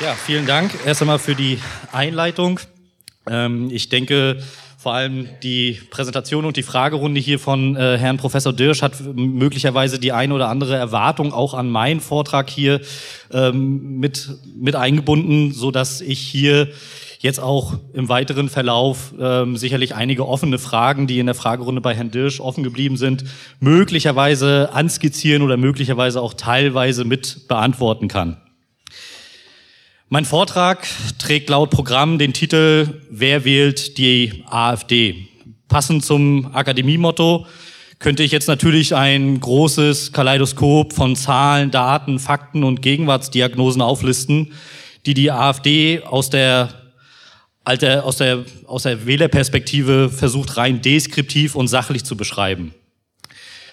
Ja, vielen Dank erst einmal für die Einleitung. Ähm, ich denke, vor allem die Präsentation und die Fragerunde hier von äh, Herrn Professor Dirsch hat möglicherweise die eine oder andere Erwartung auch an meinen Vortrag hier ähm, mit, mit eingebunden, so dass ich hier jetzt auch im weiteren Verlauf ähm, sicherlich einige offene Fragen, die in der Fragerunde bei Herrn Dirsch offen geblieben sind, möglicherweise anskizzieren oder möglicherweise auch teilweise mit beantworten kann. Mein Vortrag trägt laut Programm den Titel Wer wählt die AfD? Passend zum Akademiemotto könnte ich jetzt natürlich ein großes Kaleidoskop von Zahlen, Daten, Fakten und Gegenwartsdiagnosen auflisten, die die AfD aus der, aus der, aus der Wählerperspektive versucht rein deskriptiv und sachlich zu beschreiben.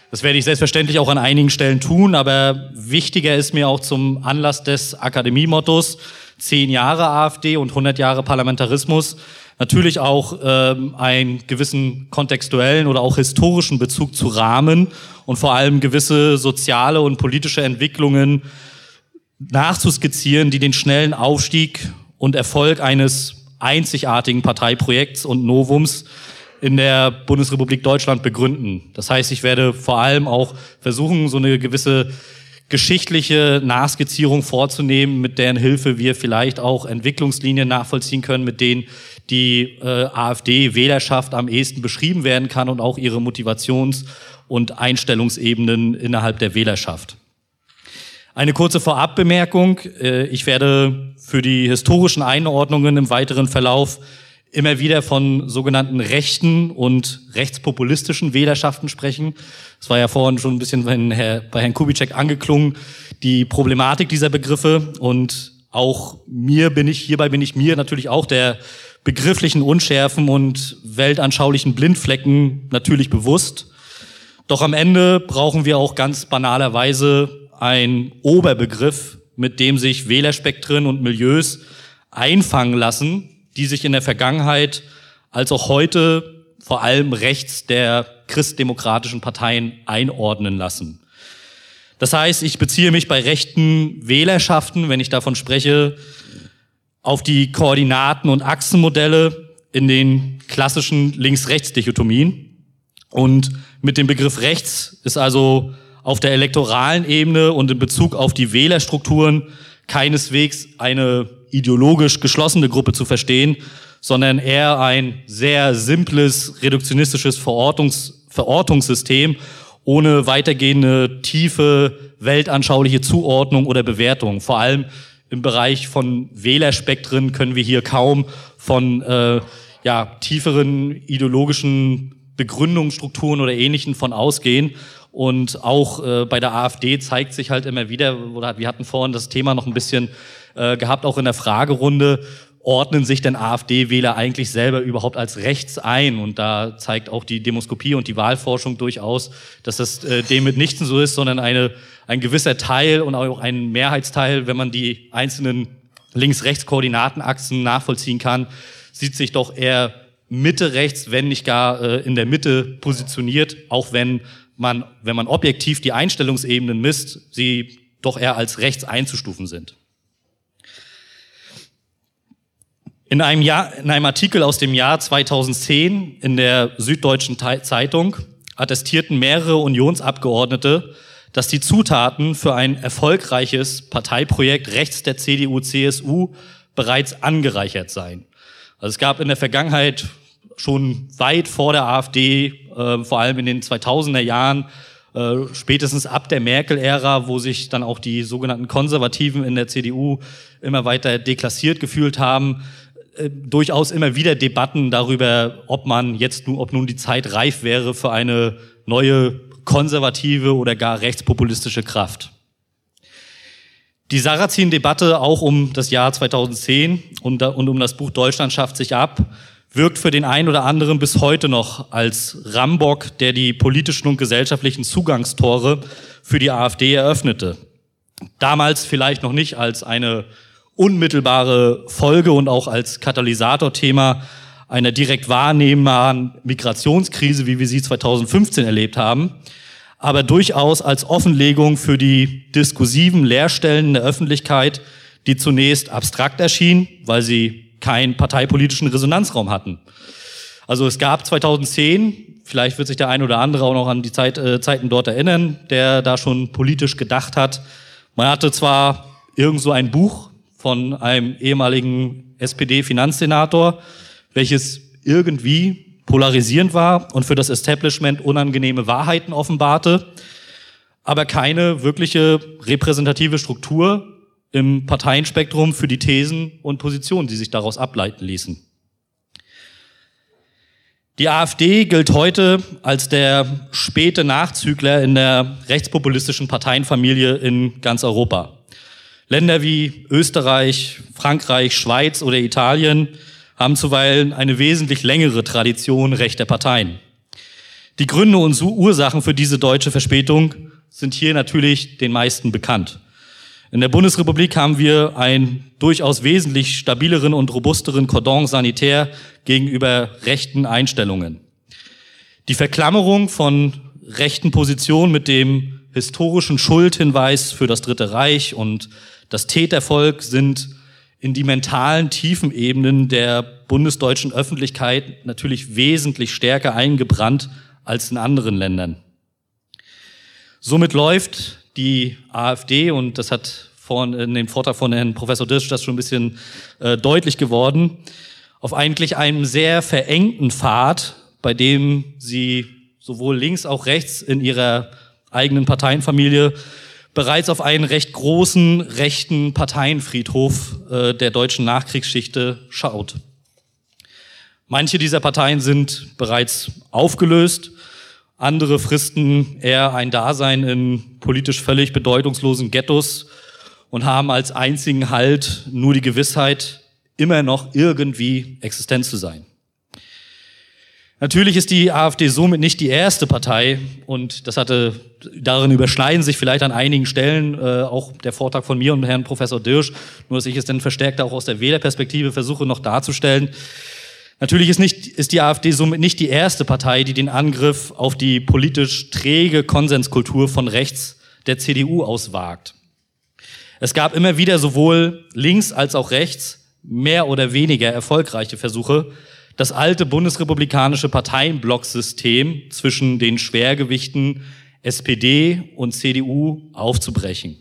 Das werde ich selbstverständlich auch an einigen Stellen tun, aber wichtiger ist mir auch zum Anlass des Akademiemottos zehn Jahre AfD und 100 Jahre Parlamentarismus natürlich auch ähm, einen gewissen kontextuellen oder auch historischen Bezug zu Rahmen und vor allem gewisse soziale und politische Entwicklungen nachzuskizzieren, die den schnellen Aufstieg und Erfolg eines einzigartigen Parteiprojekts und Novums in der Bundesrepublik Deutschland begründen. Das heißt, ich werde vor allem auch versuchen, so eine gewisse geschichtliche Nachskizzierung vorzunehmen, mit deren Hilfe wir vielleicht auch Entwicklungslinien nachvollziehen können, mit denen die äh, AfD-Wählerschaft am ehesten beschrieben werden kann und auch ihre Motivations- und Einstellungsebenen innerhalb der Wählerschaft. Eine kurze Vorabbemerkung. Äh, ich werde für die historischen Einordnungen im weiteren Verlauf immer wieder von sogenannten rechten und rechtspopulistischen Wählerschaften sprechen. Das war ja vorhin schon ein bisschen bei, Herr, bei Herrn Kubitschek angeklungen, die Problematik dieser Begriffe und auch mir bin ich, hierbei bin ich mir natürlich auch der begrifflichen Unschärfen und weltanschaulichen Blindflecken natürlich bewusst. Doch am Ende brauchen wir auch ganz banalerweise einen Oberbegriff, mit dem sich Wählerspektren und Milieus einfangen lassen, die sich in der Vergangenheit als auch heute vor allem rechts der christdemokratischen Parteien einordnen lassen. Das heißt, ich beziehe mich bei rechten Wählerschaften, wenn ich davon spreche, auf die Koordinaten- und Achsenmodelle in den klassischen Links-Rechts-Dichotomien. Und mit dem Begriff rechts ist also auf der elektoralen Ebene und in Bezug auf die Wählerstrukturen keineswegs eine ideologisch geschlossene Gruppe zu verstehen, sondern eher ein sehr simples, reduktionistisches Verortungs Verortungssystem ohne weitergehende tiefe weltanschauliche Zuordnung oder Bewertung. Vor allem im Bereich von Wählerspektren können wir hier kaum von äh, ja, tieferen ideologischen Begründungsstrukturen oder Ähnlichen von ausgehen. Und auch äh, bei der AfD zeigt sich halt immer wieder, oder wir hatten vorhin das Thema noch ein bisschen äh, gehabt, auch in der Fragerunde, ordnen sich denn AfD-Wähler eigentlich selber überhaupt als rechts ein? Und da zeigt auch die Demoskopie und die Wahlforschung durchaus, dass das äh, dem mitnichten so ist, sondern eine, ein gewisser Teil und auch ein Mehrheitsteil, wenn man die einzelnen Links-Rechts-Koordinatenachsen nachvollziehen kann, sieht sich doch eher Mitte rechts, wenn nicht gar äh, in der Mitte positioniert, auch wenn man, wenn man objektiv die Einstellungsebenen misst, sie doch eher als rechts einzustufen sind. In einem, Jahr, in einem Artikel aus dem Jahr 2010 in der Süddeutschen Zeitung attestierten mehrere Unionsabgeordnete, dass die Zutaten für ein erfolgreiches Parteiprojekt rechts der CDU-CSU bereits angereichert seien. Also es gab in der Vergangenheit schon weit vor der AfD, äh, vor allem in den 2000er Jahren, äh, spätestens ab der Merkel-Ära, wo sich dann auch die sogenannten Konservativen in der CDU immer weiter deklassiert gefühlt haben, äh, durchaus immer wieder Debatten darüber, ob man jetzt, ob nun die Zeit reif wäre für eine neue konservative oder gar rechtspopulistische Kraft. Die Sarrazin-Debatte auch um das Jahr 2010 und, und um das Buch Deutschland schafft sich ab, wirkt für den einen oder anderen bis heute noch als Rambock, der die politischen und gesellschaftlichen Zugangstore für die AfD eröffnete. Damals vielleicht noch nicht als eine unmittelbare Folge und auch als Katalysatorthema einer direkt wahrnehmbaren Migrationskrise, wie wir sie 2015 erlebt haben, aber durchaus als Offenlegung für die diskursiven Leerstellen der Öffentlichkeit, die zunächst abstrakt erschien, weil sie keinen parteipolitischen Resonanzraum hatten. Also es gab 2010, vielleicht wird sich der ein oder andere auch noch an die Zeit, äh, Zeiten dort erinnern, der da schon politisch gedacht hat. Man hatte zwar irgend so ein Buch von einem ehemaligen SPD-Finanzsenator, welches irgendwie polarisierend war und für das Establishment unangenehme Wahrheiten offenbarte, aber keine wirkliche repräsentative Struktur im Parteienspektrum für die Thesen und Positionen, die sich daraus ableiten ließen. Die AfD gilt heute als der späte Nachzügler in der rechtspopulistischen Parteienfamilie in ganz Europa. Länder wie Österreich, Frankreich, Schweiz oder Italien haben zuweilen eine wesentlich längere Tradition rechter Parteien. Die Gründe und Ursachen für diese deutsche Verspätung sind hier natürlich den meisten bekannt. In der Bundesrepublik haben wir einen durchaus wesentlich stabileren und robusteren Cordon sanitär gegenüber rechten Einstellungen. Die Verklammerung von rechten Positionen mit dem historischen Schuldhinweis für das Dritte Reich und das Tätervolk sind in die mentalen Tiefenebenen der bundesdeutschen Öffentlichkeit natürlich wesentlich stärker eingebrannt als in anderen Ländern. Somit läuft die AfD, und das hat vorhin in dem Vortrag von Herrn Professor Dirsch das schon ein bisschen äh, deutlich geworden, auf eigentlich einem sehr verengten Pfad, bei dem sie sowohl links auch rechts in ihrer eigenen Parteienfamilie bereits auf einen recht großen rechten Parteienfriedhof äh, der deutschen Nachkriegsschichte schaut. Manche dieser Parteien sind bereits aufgelöst, andere fristen eher ein Dasein in politisch völlig bedeutungslosen Ghettos und haben als einzigen Halt nur die Gewissheit, immer noch irgendwie existent zu sein. Natürlich ist die AfD somit nicht die erste Partei und das hatte, darin überschneiden sich vielleicht an einigen Stellen äh, auch der Vortrag von mir und Herrn Professor Dirsch, nur dass ich es dann verstärkt auch aus der Wählerperspektive versuche noch darzustellen. Natürlich ist, nicht, ist die AfD somit nicht die erste Partei, die den Angriff auf die politisch träge Konsenskultur von rechts der CDU auswagt. Es gab immer wieder sowohl links als auch rechts mehr oder weniger erfolgreiche Versuche, das alte bundesrepublikanische Parteienblocksystem zwischen den Schwergewichten SPD und CDU aufzubrechen.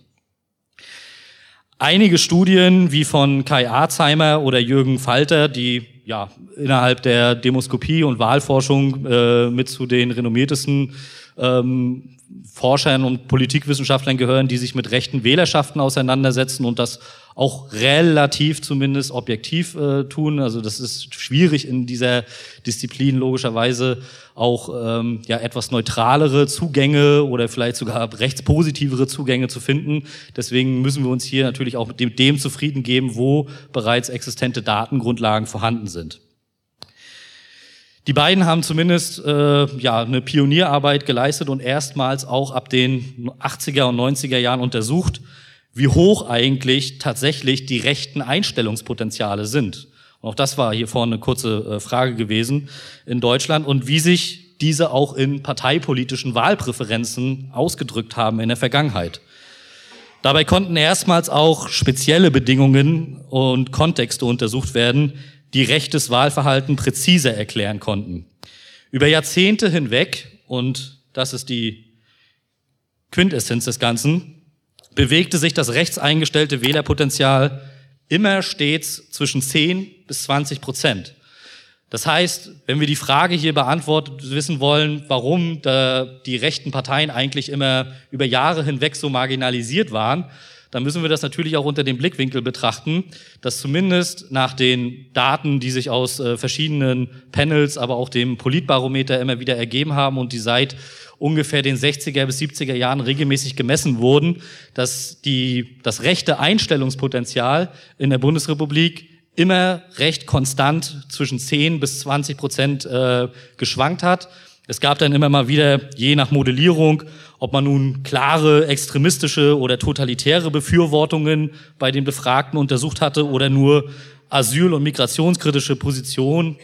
Einige Studien wie von Kai Arzheimer oder Jürgen Falter, die ja innerhalb der Demoskopie und Wahlforschung äh, mit zu den renommiertesten ähm, Forschern und Politikwissenschaftlern gehören, die sich mit rechten Wählerschaften auseinandersetzen und das auch relativ zumindest objektiv äh, tun. Also das ist schwierig in dieser Disziplin logischerweise auch ähm, ja etwas neutralere Zugänge oder vielleicht sogar rechtspositivere Zugänge zu finden. Deswegen müssen wir uns hier natürlich auch mit dem, dem zufrieden geben, wo bereits existente Datengrundlagen vorhanden sind. Die beiden haben zumindest äh, ja, eine Pionierarbeit geleistet und erstmals auch ab den 80er und 90er Jahren untersucht, wie hoch eigentlich tatsächlich die rechten Einstellungspotenziale sind. Und auch das war hier vorne eine kurze äh, Frage gewesen in Deutschland und wie sich diese auch in parteipolitischen Wahlpräferenzen ausgedrückt haben in der Vergangenheit. Dabei konnten erstmals auch spezielle Bedingungen und Kontexte untersucht werden, die rechtes Wahlverhalten präziser erklären konnten. Über Jahrzehnte hinweg, und das ist die Quintessenz des Ganzen, bewegte sich das rechtseingestellte Wählerpotenzial immer stets zwischen 10 bis 20 Prozent. Das heißt, wenn wir die Frage hier beantwortet wissen wollen, warum die rechten Parteien eigentlich immer über Jahre hinweg so marginalisiert waren, dann müssen wir das natürlich auch unter dem Blickwinkel betrachten, dass zumindest nach den Daten, die sich aus äh, verschiedenen Panels, aber auch dem Politbarometer immer wieder ergeben haben und die seit ungefähr den 60er bis 70er Jahren regelmäßig gemessen wurden, dass die, das rechte Einstellungspotenzial in der Bundesrepublik immer recht konstant zwischen 10 bis 20 Prozent äh, geschwankt hat. Es gab dann immer mal wieder, je nach Modellierung, ob man nun klare extremistische oder totalitäre Befürwortungen bei den Befragten untersucht hatte oder nur asyl- und migrationskritische Positionen,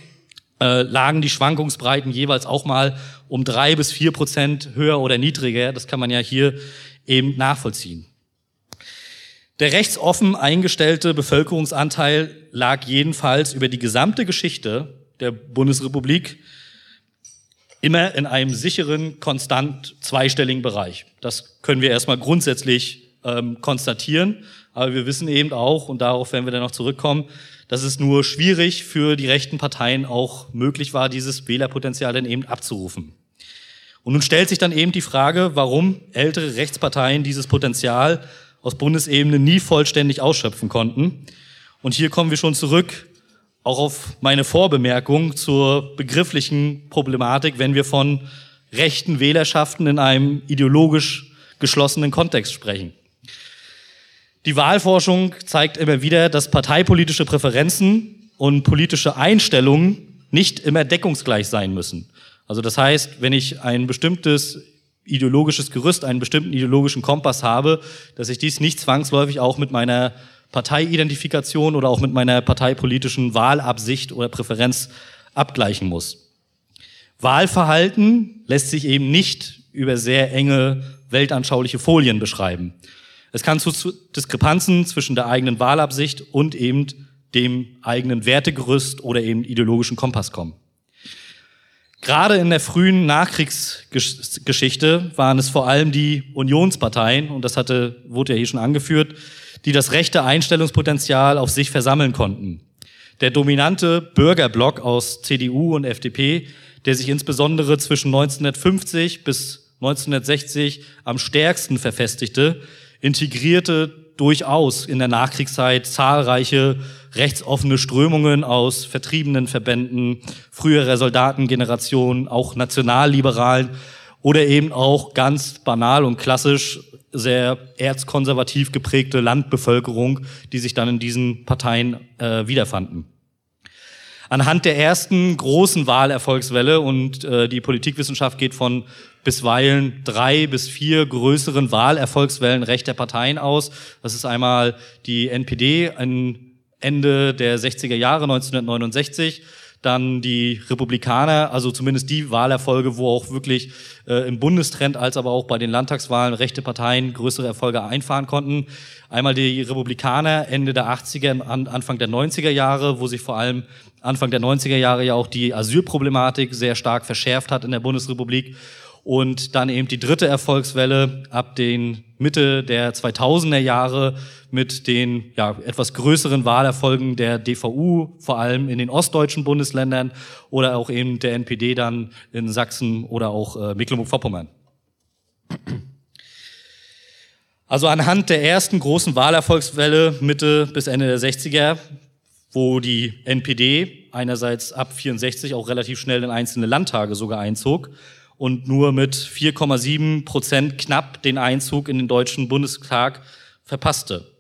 äh, lagen die Schwankungsbreiten jeweils auch mal um drei bis vier Prozent höher oder niedriger. Das kann man ja hier eben nachvollziehen. Der rechtsoffen eingestellte Bevölkerungsanteil lag jedenfalls über die gesamte Geschichte der Bundesrepublik immer in einem sicheren, konstant zweistelligen Bereich. Das können wir erstmal grundsätzlich ähm, konstatieren. Aber wir wissen eben auch, und darauf werden wir dann noch zurückkommen, dass es nur schwierig für die rechten Parteien auch möglich war, dieses Wählerpotenzial dann eben abzurufen. Und nun stellt sich dann eben die Frage, warum ältere Rechtsparteien dieses Potenzial aus Bundesebene nie vollständig ausschöpfen konnten. Und hier kommen wir schon zurück auch auf meine Vorbemerkung zur begrifflichen Problematik, wenn wir von rechten Wählerschaften in einem ideologisch geschlossenen Kontext sprechen. Die Wahlforschung zeigt immer wieder, dass parteipolitische Präferenzen und politische Einstellungen nicht immer deckungsgleich sein müssen. Also das heißt, wenn ich ein bestimmtes ideologisches Gerüst, einen bestimmten ideologischen Kompass habe, dass ich dies nicht zwangsläufig auch mit meiner Parteiidentifikation oder auch mit meiner parteipolitischen Wahlabsicht oder Präferenz abgleichen muss. Wahlverhalten lässt sich eben nicht über sehr enge weltanschauliche Folien beschreiben. Es kann zu Diskrepanzen zwischen der eigenen Wahlabsicht und eben dem eigenen Wertegerüst oder eben ideologischen Kompass kommen. Gerade in der frühen Nachkriegsgeschichte waren es vor allem die Unionsparteien, und das hatte, wurde ja hier schon angeführt, die das rechte Einstellungspotenzial auf sich versammeln konnten. Der dominante Bürgerblock aus CDU und FDP, der sich insbesondere zwischen 1950 bis 1960 am stärksten verfestigte, integrierte durchaus in der Nachkriegszeit zahlreiche rechtsoffene Strömungen aus vertriebenen Verbänden, früherer Soldatengenerationen, auch Nationalliberalen oder eben auch ganz banal und klassisch sehr erzkonservativ geprägte Landbevölkerung, die sich dann in diesen Parteien äh, wiederfanden. Anhand der ersten großen Wahlerfolgswelle und äh, die Politikwissenschaft geht von bisweilen drei bis vier größeren Wahlerfolgswellen rechter Parteien aus. Das ist einmal die NPD Ende der 60er Jahre 1969 dann die Republikaner, also zumindest die Wahlerfolge, wo auch wirklich äh, im Bundestrend als aber auch bei den Landtagswahlen rechte Parteien größere Erfolge einfahren konnten. Einmal die Republikaner Ende der 80er, Anfang der 90er Jahre, wo sich vor allem Anfang der 90er Jahre ja auch die Asylproblematik sehr stark verschärft hat in der Bundesrepublik und dann eben die dritte Erfolgswelle ab den Mitte der 2000er Jahre mit den ja, etwas größeren Wahlerfolgen der DVU, vor allem in den ostdeutschen Bundesländern oder auch eben der NPD dann in Sachsen oder auch äh, Mecklenburg-Vorpommern. Also anhand der ersten großen Wahlerfolgswelle Mitte bis Ende der 60er, wo die NPD einerseits ab 64 auch relativ schnell in einzelne Landtage sogar einzog und nur mit 4,7 Prozent knapp den Einzug in den Deutschen Bundestag verpasste.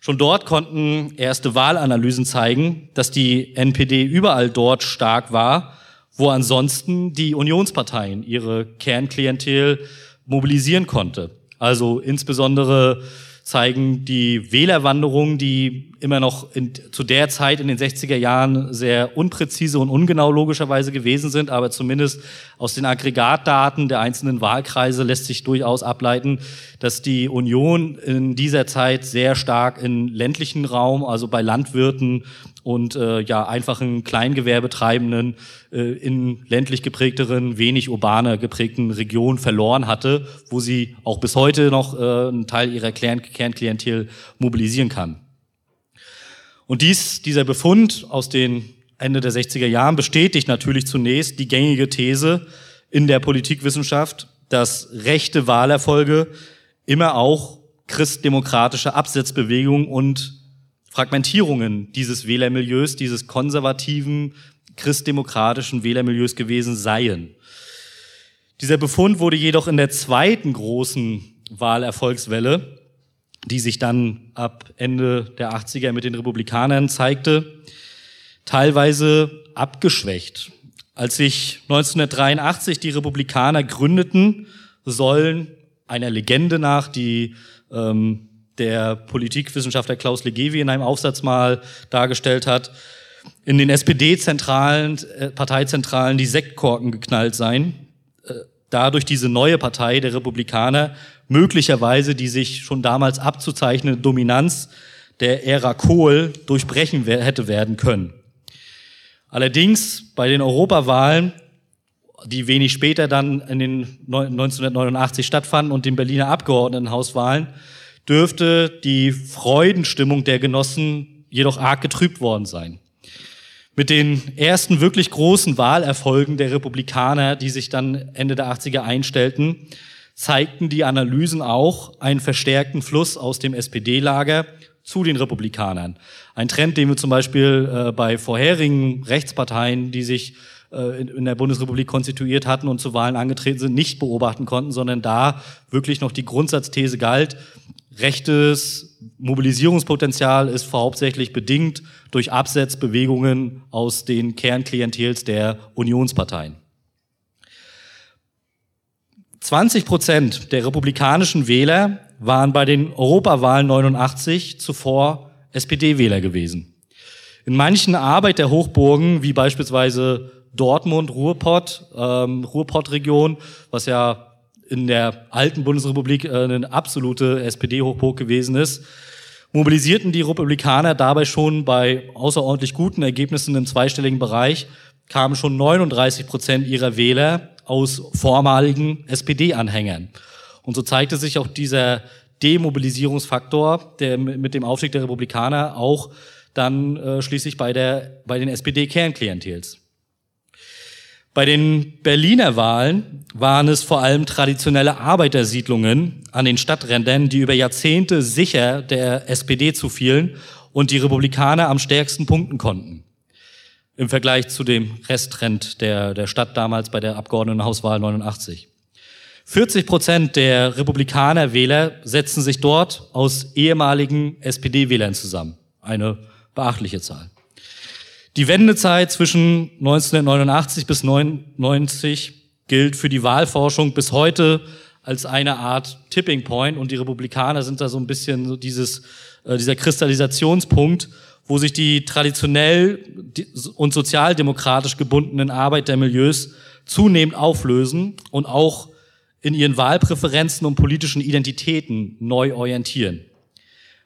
Schon dort konnten erste Wahlanalysen zeigen, dass die NPD überall dort stark war, wo ansonsten die Unionsparteien ihre Kernklientel mobilisieren konnte. Also insbesondere zeigen die Wählerwanderungen, die immer noch in, zu der Zeit in den 60er Jahren sehr unpräzise und ungenau logischerweise gewesen sind, aber zumindest aus den Aggregatdaten der einzelnen Wahlkreise lässt sich durchaus ableiten, dass die Union in dieser Zeit sehr stark in ländlichen Raum, also bei Landwirten und äh, ja einfachen Kleingewerbetreibenden äh, in ländlich geprägteren, wenig urbaner geprägten Regionen verloren hatte, wo sie auch bis heute noch äh, einen Teil ihrer Kernklientel mobilisieren kann. Und dies, dieser Befund aus den Ende der 60er Jahren bestätigt natürlich zunächst die gängige These in der Politikwissenschaft, dass rechte Wahlerfolge immer auch christdemokratische Absetzbewegungen und Fragmentierungen dieses Wählermilieus, dieses konservativen, christdemokratischen Wählermilieus gewesen seien. Dieser Befund wurde jedoch in der zweiten großen Wahlerfolgswelle, die sich dann ab Ende der 80er mit den Republikanern zeigte, teilweise abgeschwächt. Als sich 1983 die Republikaner gründeten, sollen einer Legende nach die ähm, der Politikwissenschaftler Klaus Legevi in einem Aufsatz mal dargestellt hat, in den SPD-Zentralen, äh, Parteizentralen die Sektkorken geknallt seien, äh, dadurch diese neue Partei der Republikaner möglicherweise die sich schon damals abzuzeichnende Dominanz der Ära Kohl durchbrechen hätte werden können. Allerdings bei den Europawahlen, die wenig später dann in den 1989 stattfanden und den Berliner Abgeordnetenhauswahlen, dürfte die Freudenstimmung der Genossen jedoch arg getrübt worden sein. Mit den ersten wirklich großen Wahlerfolgen der Republikaner, die sich dann Ende der 80er einstellten, zeigten die Analysen auch einen verstärkten Fluss aus dem SPD-Lager zu den Republikanern. Ein Trend, den wir zum Beispiel äh, bei vorherigen Rechtsparteien, die sich in, in der Bundesrepublik konstituiert hatten und zu Wahlen angetreten sind, nicht beobachten konnten, sondern da wirklich noch die Grundsatzthese galt, rechtes Mobilisierungspotenzial ist hauptsächlich bedingt durch Absetzbewegungen aus den Kernklientels der Unionsparteien. 20 Prozent der republikanischen Wähler waren bei den Europawahlen 89 zuvor SPD-Wähler gewesen. In manchen Arbeit der Hochburgen, wie beispielsweise Dortmund, Ruhrpott, ähm, Ruhrpott-Region, was ja in der alten Bundesrepublik äh, eine absolute SPD-Hochburg gewesen ist, mobilisierten die Republikaner dabei schon bei außerordentlich guten Ergebnissen im zweistelligen Bereich, kamen schon 39 Prozent ihrer Wähler aus vormaligen SPD-Anhängern. Und so zeigte sich auch dieser Demobilisierungsfaktor, der mit dem Aufstieg der Republikaner auch dann äh, schließlich bei, der, bei den SPD-Kernklientels. Bei den Berliner Wahlen waren es vor allem traditionelle Arbeitersiedlungen an den Stadträndern, die über Jahrzehnte sicher der SPD zufielen und die Republikaner am stärksten punkten konnten. Im Vergleich zu dem Resttrend der, der Stadt damals bei der Abgeordnetenhauswahl 89. 40 Prozent der Republikaner-Wähler setzen sich dort aus ehemaligen SPD-Wählern zusammen. Eine beachtliche Zahl. Die Wendezeit zwischen 1989 bis 1990 gilt für die Wahlforschung bis heute als eine Art Tipping Point und die Republikaner sind da so ein bisschen so dieses, äh, dieser Kristallisationspunkt, wo sich die traditionell und sozialdemokratisch gebundenen Arbeitermilieus zunehmend auflösen und auch in ihren Wahlpräferenzen und politischen Identitäten neu orientieren.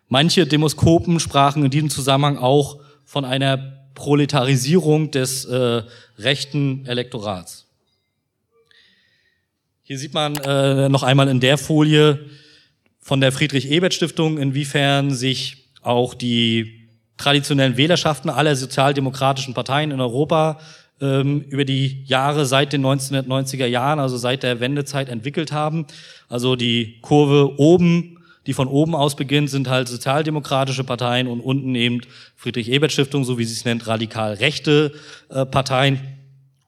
Manche Demoskopen sprachen in diesem Zusammenhang auch von einer Proletarisierung des äh, rechten Elektorats. Hier sieht man äh, noch einmal in der Folie von der Friedrich-Ebert-Stiftung, inwiefern sich auch die traditionellen Wählerschaften aller sozialdemokratischen Parteien in Europa ähm, über die Jahre seit den 1990er Jahren, also seit der Wendezeit entwickelt haben. Also die Kurve oben die von oben aus beginnt, sind halt sozialdemokratische Parteien und unten eben Friedrich-Ebert-Stiftung, so wie sie es nennt, radikal rechte äh, Parteien.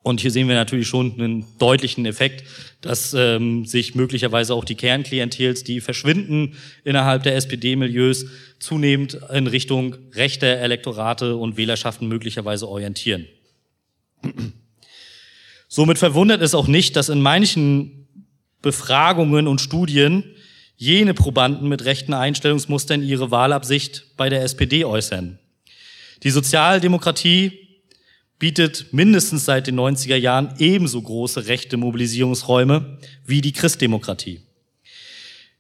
Und hier sehen wir natürlich schon einen deutlichen Effekt, dass ähm, sich möglicherweise auch die Kernklientels, die verschwinden innerhalb der SPD-Milieus, zunehmend in Richtung rechter Elektorate und Wählerschaften möglicherweise orientieren. Somit verwundert es auch nicht, dass in manchen Befragungen und Studien jene Probanden mit rechten Einstellungsmustern ihre Wahlabsicht bei der SPD äußern. Die Sozialdemokratie bietet mindestens seit den 90er Jahren ebenso große rechte Mobilisierungsräume wie die Christdemokratie.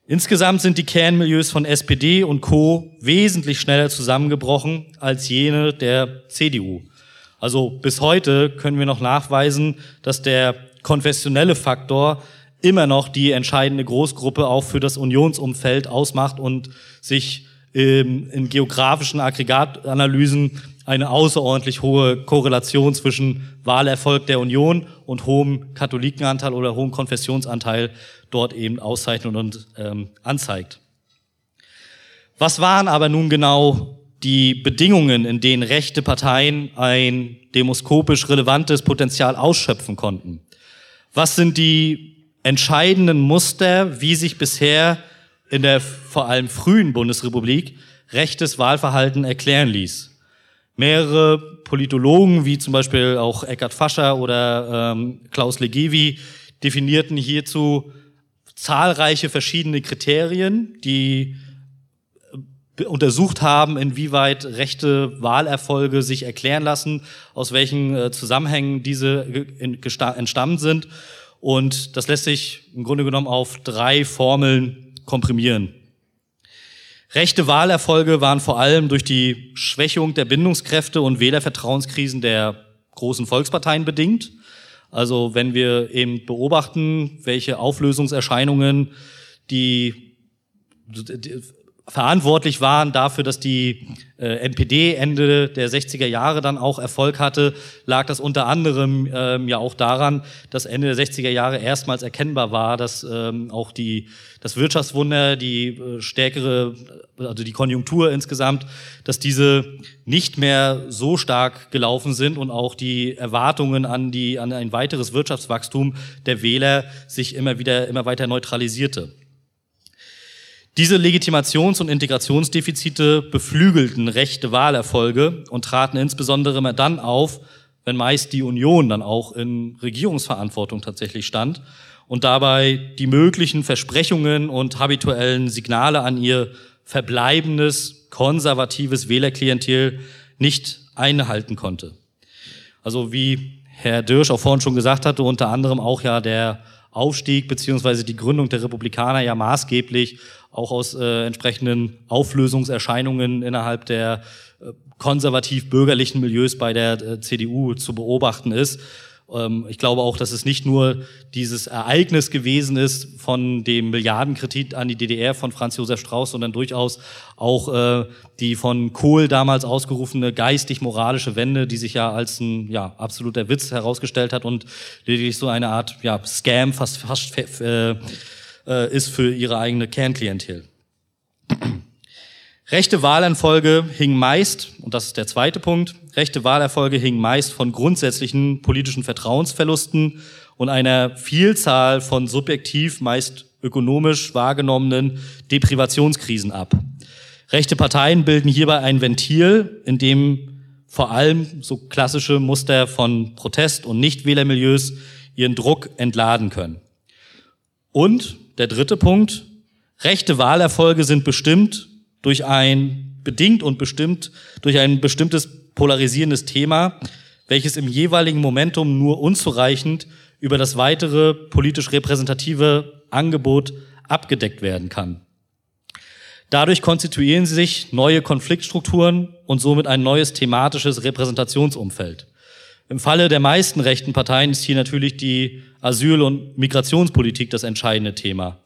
Insgesamt sind die Kernmilieus von SPD und Co. wesentlich schneller zusammengebrochen als jene der CDU. Also bis heute können wir noch nachweisen, dass der konfessionelle Faktor immer noch die entscheidende Großgruppe auch für das Unionsumfeld ausmacht und sich ähm, in geografischen Aggregatanalysen eine außerordentlich hohe Korrelation zwischen Wahlerfolg der Union und hohem Katholikenanteil oder hohem Konfessionsanteil dort eben auszeichnet und ähm, anzeigt. Was waren aber nun genau die Bedingungen, in denen rechte Parteien ein demoskopisch relevantes Potenzial ausschöpfen konnten? Was sind die entscheidenden Muster, wie sich bisher in der vor allem frühen Bundesrepublik rechtes Wahlverhalten erklären ließ. Mehrere Politologen, wie zum Beispiel auch Eckhard Fascher oder ähm, Klaus Legevi, definierten hierzu zahlreiche verschiedene Kriterien, die äh, untersucht haben, inwieweit rechte Wahlerfolge sich erklären lassen, aus welchen äh, Zusammenhängen diese entstammt sind. Und das lässt sich im Grunde genommen auf drei Formeln komprimieren. Rechte Wahlerfolge waren vor allem durch die Schwächung der Bindungskräfte und Wählervertrauenskrisen der großen Volksparteien bedingt. Also wenn wir eben beobachten, welche Auflösungserscheinungen die verantwortlich waren dafür, dass die äh, NPD Ende der 60er Jahre dann auch Erfolg hatte, lag das unter anderem ähm, ja auch daran, dass Ende der 60er Jahre erstmals erkennbar war, dass ähm, auch die das Wirtschaftswunder, die äh, stärkere, also die Konjunktur insgesamt, dass diese nicht mehr so stark gelaufen sind und auch die Erwartungen an die an ein weiteres Wirtschaftswachstum der Wähler sich immer wieder immer weiter neutralisierte. Diese Legitimations- und Integrationsdefizite beflügelten rechte Wahlerfolge und traten insbesondere immer dann auf, wenn meist die Union dann auch in Regierungsverantwortung tatsächlich stand und dabei die möglichen Versprechungen und habituellen Signale an ihr verbleibendes, konservatives Wählerklientel nicht einhalten konnte. Also wie Herr Dirsch auch vorhin schon gesagt hatte, unter anderem auch ja der Aufstieg beziehungsweise die Gründung der Republikaner ja maßgeblich auch aus äh, entsprechenden Auflösungserscheinungen innerhalb der äh, konservativ-bürgerlichen Milieus bei der äh, CDU zu beobachten ist. Ähm, ich glaube auch, dass es nicht nur dieses Ereignis gewesen ist von dem Milliardenkredit an die DDR von Franz Josef Strauß, sondern durchaus auch äh, die von Kohl damals ausgerufene geistig-moralische Wende, die sich ja als ein ja, absoluter Witz herausgestellt hat und lediglich so eine Art ja, Scam fast, fast äh, äh, ist für ihre eigene Kernklientel. Rechte Wahlerfolge hing meist, und das ist der zweite Punkt, rechte Wahlerfolge hing meist von grundsätzlichen politischen Vertrauensverlusten und einer Vielzahl von subjektiv, meist ökonomisch wahrgenommenen Deprivationskrisen ab. Rechte Parteien bilden hierbei ein Ventil, in dem vor allem so klassische Muster von Protest- und Nichtwählermilieus ihren Druck entladen können. Und der dritte Punkt. Rechte Wahlerfolge sind bestimmt durch ein, bedingt und bestimmt durch ein bestimmtes polarisierendes Thema, welches im jeweiligen Momentum nur unzureichend über das weitere politisch repräsentative Angebot abgedeckt werden kann. Dadurch konstituieren sich neue Konfliktstrukturen und somit ein neues thematisches Repräsentationsumfeld. Im Falle der meisten rechten Parteien ist hier natürlich die Asyl- und Migrationspolitik das entscheidende Thema.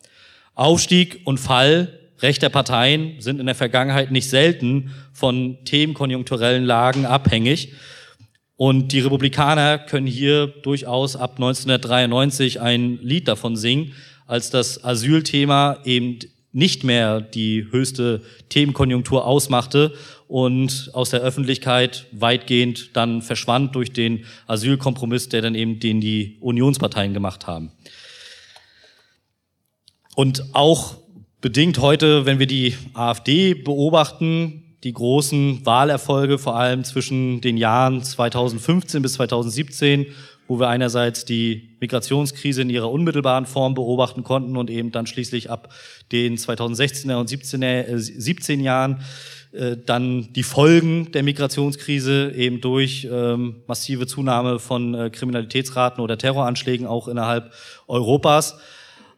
Aufstieg und Fall rechter Parteien sind in der Vergangenheit nicht selten von themenkonjunkturellen Lagen abhängig. Und die Republikaner können hier durchaus ab 1993 ein Lied davon singen, als das Asylthema eben nicht mehr die höchste Themenkonjunktur ausmachte und aus der Öffentlichkeit weitgehend dann verschwand durch den Asylkompromiss, der dann eben den die Unionsparteien gemacht haben. Und auch bedingt heute, wenn wir die AfD beobachten, die großen Wahlerfolge, vor allem zwischen den Jahren 2015 bis 2017, wo wir einerseits die Migrationskrise in ihrer unmittelbaren Form beobachten konnten und eben dann schließlich ab den 2016er und 17er, äh, 17 Jahren äh, dann die Folgen der Migrationskrise eben durch ähm, massive Zunahme von äh, Kriminalitätsraten oder Terroranschlägen auch innerhalb Europas.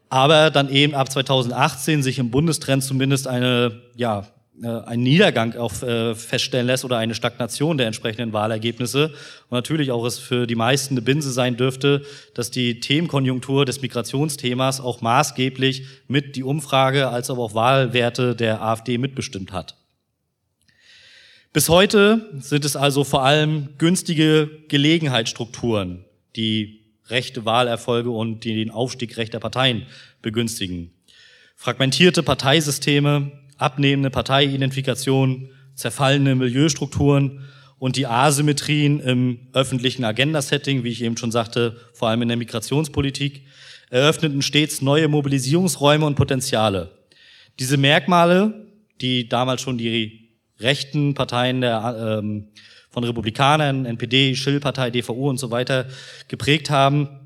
Aber dann eben ab 2018 sich im Bundestrend zumindest eine ja, einen Niedergang auch äh, feststellen lässt oder eine Stagnation der entsprechenden Wahlergebnisse. Und natürlich auch es für die meisten eine Binse sein dürfte, dass die Themenkonjunktur des Migrationsthemas auch maßgeblich mit die Umfrage als aber auch Wahlwerte der AfD mitbestimmt hat. Bis heute sind es also vor allem günstige Gelegenheitsstrukturen, die rechte Wahlerfolge und den Aufstieg rechter Parteien begünstigen. Fragmentierte Parteisysteme, abnehmende Parteiidentifikation, zerfallene Milieustrukturen und die Asymmetrien im öffentlichen Agenda-Setting, wie ich eben schon sagte, vor allem in der Migrationspolitik, eröffneten stets neue Mobilisierungsräume und Potenziale. Diese Merkmale, die damals schon die rechten Parteien der, ähm, von Republikanern, NPD, Schill-Partei, DVU und so weiter geprägt haben,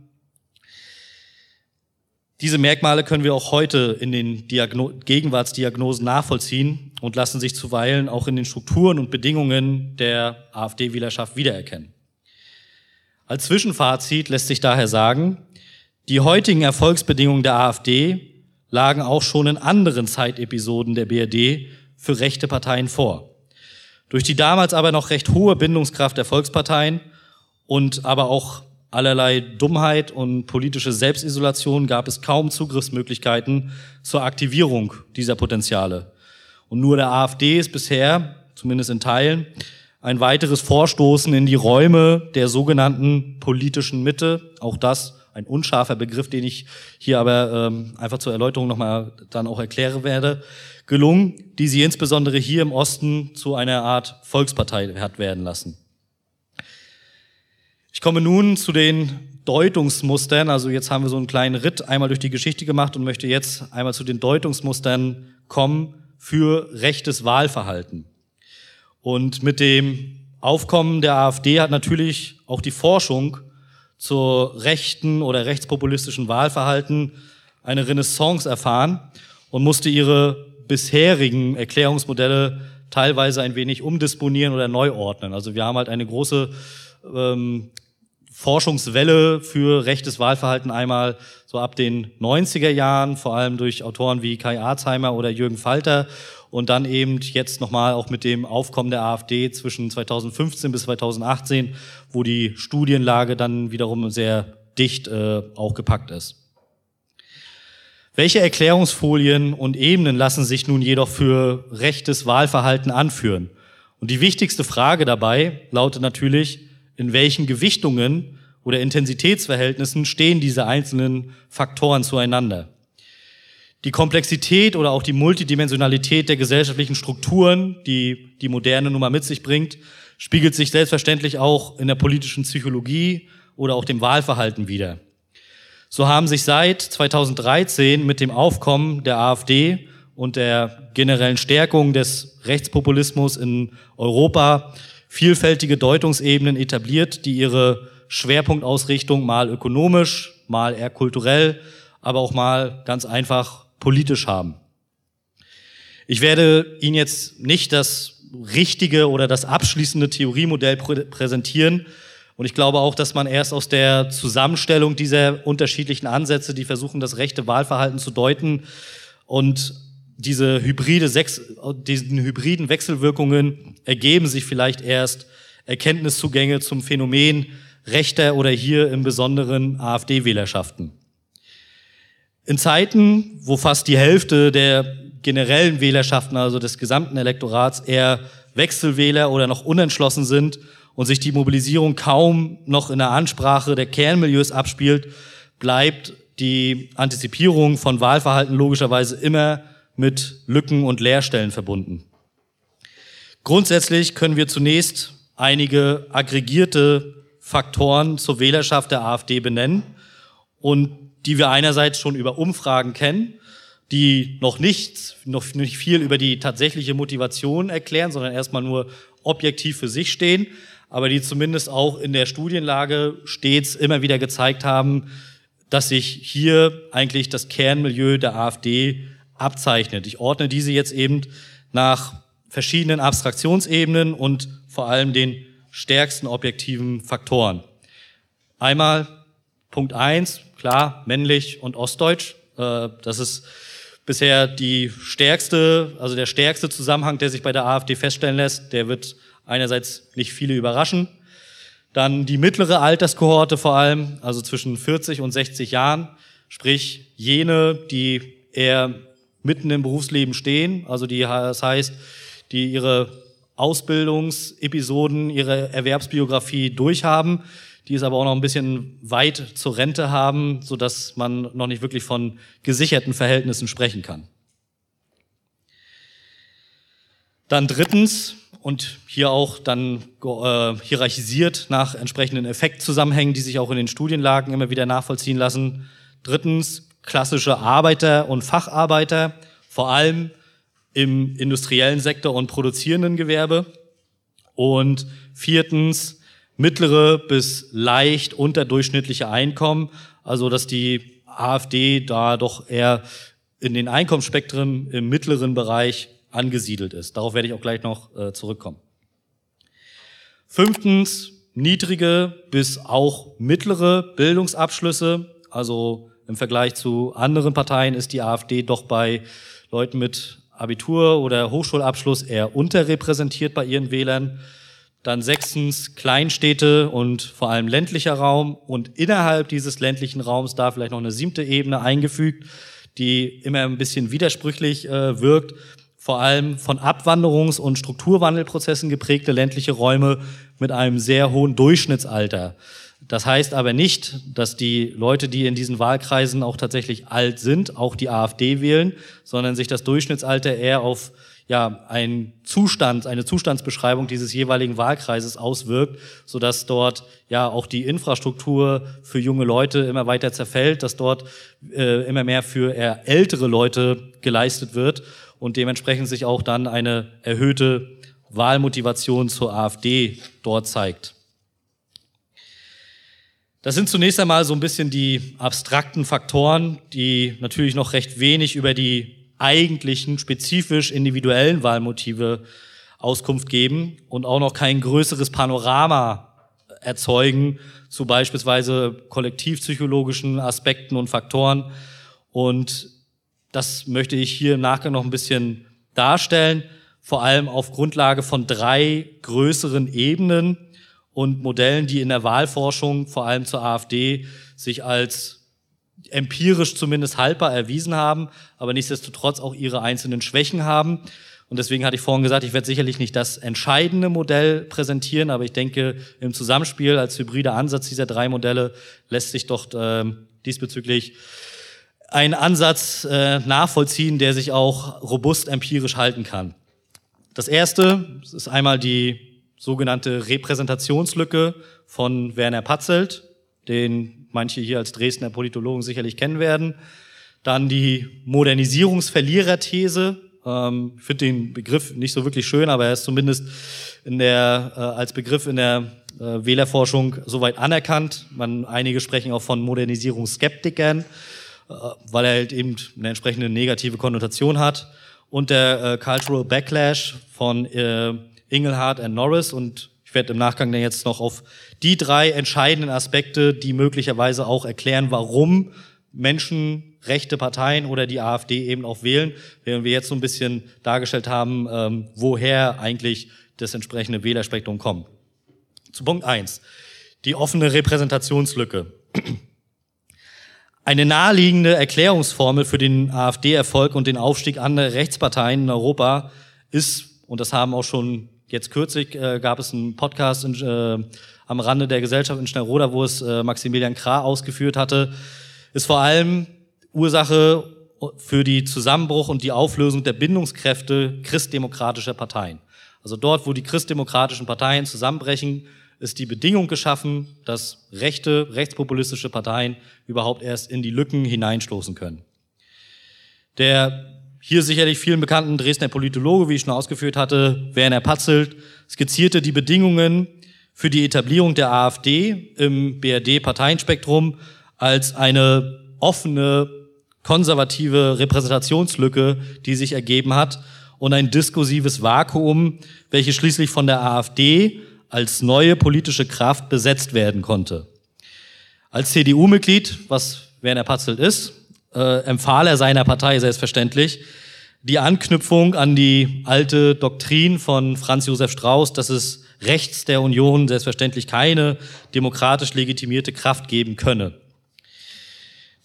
diese Merkmale können wir auch heute in den Diagno Gegenwartsdiagnosen nachvollziehen und lassen sich zuweilen auch in den Strukturen und Bedingungen der AfD-Wählerschaft wiedererkennen. Als Zwischenfazit lässt sich daher sagen, die heutigen Erfolgsbedingungen der AfD lagen auch schon in anderen Zeitepisoden der BRD für rechte Parteien vor. Durch die damals aber noch recht hohe Bindungskraft der Volksparteien und aber auch allerlei Dummheit und politische Selbstisolation gab es kaum Zugriffsmöglichkeiten zur Aktivierung dieser Potenziale. Und nur der AfD ist bisher, zumindest in Teilen, ein weiteres Vorstoßen in die Räume der sogenannten politischen Mitte, auch das ein unscharfer Begriff, den ich hier aber ähm, einfach zur Erläuterung nochmal dann auch erklären werde, gelungen, die sie insbesondere hier im Osten zu einer Art Volkspartei hat werden lassen. Ich komme nun zu den Deutungsmustern. Also jetzt haben wir so einen kleinen Ritt einmal durch die Geschichte gemacht und möchte jetzt einmal zu den Deutungsmustern kommen für rechtes Wahlverhalten. Und mit dem Aufkommen der AfD hat natürlich auch die Forschung zur rechten oder rechtspopulistischen Wahlverhalten eine Renaissance erfahren und musste ihre bisherigen Erklärungsmodelle teilweise ein wenig umdisponieren oder neu ordnen. Also wir haben halt eine große ähm, Forschungswelle für rechtes Wahlverhalten einmal so ab den 90er Jahren, vor allem durch Autoren wie Kai Arzheimer oder Jürgen Falter und dann eben jetzt nochmal auch mit dem Aufkommen der AfD zwischen 2015 bis 2018, wo die Studienlage dann wiederum sehr dicht äh, auch gepackt ist. Welche Erklärungsfolien und Ebenen lassen sich nun jedoch für rechtes Wahlverhalten anführen? Und die wichtigste Frage dabei lautet natürlich, in welchen Gewichtungen oder Intensitätsverhältnissen stehen diese einzelnen Faktoren zueinander? Die Komplexität oder auch die Multidimensionalität der gesellschaftlichen Strukturen, die die moderne Nummer mit sich bringt, spiegelt sich selbstverständlich auch in der politischen Psychologie oder auch dem Wahlverhalten wider. So haben sich seit 2013 mit dem Aufkommen der AfD und der generellen Stärkung des Rechtspopulismus in Europa vielfältige Deutungsebenen etabliert, die ihre Schwerpunktausrichtung mal ökonomisch, mal eher kulturell, aber auch mal ganz einfach politisch haben. Ich werde Ihnen jetzt nicht das richtige oder das abschließende Theoriemodell prä präsentieren. Und ich glaube auch, dass man erst aus der Zusammenstellung dieser unterschiedlichen Ansätze, die versuchen, das rechte Wahlverhalten zu deuten und diese hybride Sex, diesen hybriden Wechselwirkungen ergeben sich vielleicht erst Erkenntniszugänge zum Phänomen rechter oder hier im Besonderen AfD-Wählerschaften. In Zeiten, wo fast die Hälfte der generellen Wählerschaften, also des gesamten Elektorats, eher Wechselwähler oder noch unentschlossen sind und sich die Mobilisierung kaum noch in der Ansprache der Kernmilieus abspielt, bleibt die Antizipierung von Wahlverhalten logischerweise immer mit Lücken und Leerstellen verbunden. Grundsätzlich können wir zunächst einige aggregierte Faktoren zur Wählerschaft der AfD benennen und die wir einerseits schon über Umfragen kennen, die noch nichts, noch nicht viel über die tatsächliche Motivation erklären, sondern erstmal nur objektiv für sich stehen, aber die zumindest auch in der Studienlage stets immer wieder gezeigt haben, dass sich hier eigentlich das Kernmilieu der AfD abzeichnet. Ich ordne diese jetzt eben nach verschiedenen Abstraktionsebenen und vor allem den stärksten objektiven Faktoren. Einmal Punkt eins klar, männlich und ostdeutsch. Äh, das ist bisher die stärkste, also der stärkste Zusammenhang, der sich bei der AfD feststellen lässt. Der wird einerseits nicht viele überraschen. Dann die mittlere Alterskohorte vor allem, also zwischen 40 und 60 Jahren, sprich jene, die eher mitten im Berufsleben stehen, also die, das heißt, die ihre Ausbildungsepisoden, ihre Erwerbsbiografie durchhaben, die es aber auch noch ein bisschen weit zur Rente haben, so dass man noch nicht wirklich von gesicherten Verhältnissen sprechen kann. Dann drittens, und hier auch dann äh, hierarchisiert nach entsprechenden Effektzusammenhängen, die sich auch in den Studienlagen immer wieder nachvollziehen lassen. Drittens, klassische Arbeiter und Facharbeiter, vor allem im industriellen Sektor und produzierenden Gewerbe. Und viertens, mittlere bis leicht unterdurchschnittliche Einkommen, also dass die AfD da doch eher in den Einkommensspektren im mittleren Bereich angesiedelt ist. Darauf werde ich auch gleich noch äh, zurückkommen. Fünftens, niedrige bis auch mittlere Bildungsabschlüsse, also Im Vergleich zu anderen Parteien ist die AfD doch bei Leuten mit Abitur oder Hochschulabschluss eher unterrepräsentiert bei ihren Wählern. Dann sechstens Kleinstädte und vor allem ländlicher Raum und innerhalb dieses ländlichen Raums da vielleicht noch eine siebte Ebene eingefügt, die immer ein bisschen widersprüchlich äh, wirkt. Vor allem von Abwanderungs- und Strukturwandelprozessen geprägte ländliche Räume mit einem sehr hohen Durchschnittsalter. Das heißt aber nicht, dass die Leute, die in diesen Wahlkreisen auch tatsächlich alt sind, auch die AfD wählen, sondern sich das Durchschnittsalter eher auf ja, ein Zustand, eine Zustandsbeschreibung dieses jeweiligen Wahlkreises auswirkt, so dass dort ja auch die Infrastruktur für junge Leute immer weiter zerfällt, dass dort äh, immer mehr für eher ältere Leute geleistet wird und dementsprechend sich auch dann eine erhöhte Wahlmotivation zur AfD dort zeigt. Das sind zunächst einmal so ein bisschen die abstrakten Faktoren, die natürlich noch recht wenig über die eigentlichen, spezifisch individuellen Wahlmotive Auskunft geben und auch noch kein größeres Panorama erzeugen zu beispielsweise kollektivpsychologischen Aspekten und Faktoren. Und das möchte ich hier im Nachgang noch ein bisschen darstellen, vor allem auf Grundlage von drei größeren Ebenen und Modellen, die in der Wahlforschung, vor allem zur AfD, sich als empirisch zumindest haltbar erwiesen haben, aber nichtsdestotrotz auch ihre einzelnen Schwächen haben. Und deswegen hatte ich vorhin gesagt, ich werde sicherlich nicht das entscheidende Modell präsentieren, aber ich denke, im Zusammenspiel als hybrider Ansatz dieser drei Modelle lässt sich doch äh, diesbezüglich ein Ansatz äh, nachvollziehen, der sich auch robust empirisch halten kann. Das erste ist einmal die sogenannte Repräsentationslücke von Werner Patzelt, den manche hier als Dresdner Politologen sicherlich kennen werden. Dann die Modernisierungsverliererthese. Ähm, ich finde den Begriff nicht so wirklich schön, aber er ist zumindest in der, äh, als Begriff in der äh, Wählerforschung soweit anerkannt. Man, einige sprechen auch von Modernisierungsskeptikern, äh, weil er halt eben eine entsprechende negative Konnotation hat. Und der äh, Cultural Backlash von Ingelhardt und Norris und ich werde im Nachgang dann jetzt noch auf die drei entscheidenden Aspekte, die möglicherweise auch erklären, warum Menschen rechte Parteien oder die AfD eben auch wählen, während wir jetzt so ein bisschen dargestellt haben, ähm, woher eigentlich das entsprechende Wählerspektrum kommt. Zu Punkt eins: Die offene Repräsentationslücke. Eine naheliegende Erklärungsformel für den AfD-Erfolg und den Aufstieg anderer Rechtsparteien in Europa ist, und das haben auch schon Jetzt kürzlich äh, gab es einen Podcast in, äh, am Rande der Gesellschaft in Schnellroda, wo es äh, Maximilian Krah ausgeführt hatte, ist vor allem Ursache für die Zusammenbruch und die Auflösung der Bindungskräfte christdemokratischer Parteien. Also dort, wo die christdemokratischen Parteien zusammenbrechen, ist die Bedingung geschaffen, dass rechte, rechtspopulistische Parteien überhaupt erst in die Lücken hineinstoßen können. Der hier sicherlich vielen bekannten Dresdner Politologe, wie ich schon ausgeführt hatte, Werner Patzelt, skizzierte die Bedingungen für die Etablierung der AfD im BRD-Parteienspektrum als eine offene, konservative Repräsentationslücke, die sich ergeben hat und ein diskursives Vakuum, welches schließlich von der AfD als neue politische Kraft besetzt werden konnte. Als CDU-Mitglied, was Werner Patzelt ist, äh, empfahl er seiner Partei selbstverständlich die Anknüpfung an die alte Doktrin von Franz Josef Strauß, dass es rechts der Union selbstverständlich keine demokratisch legitimierte Kraft geben könne.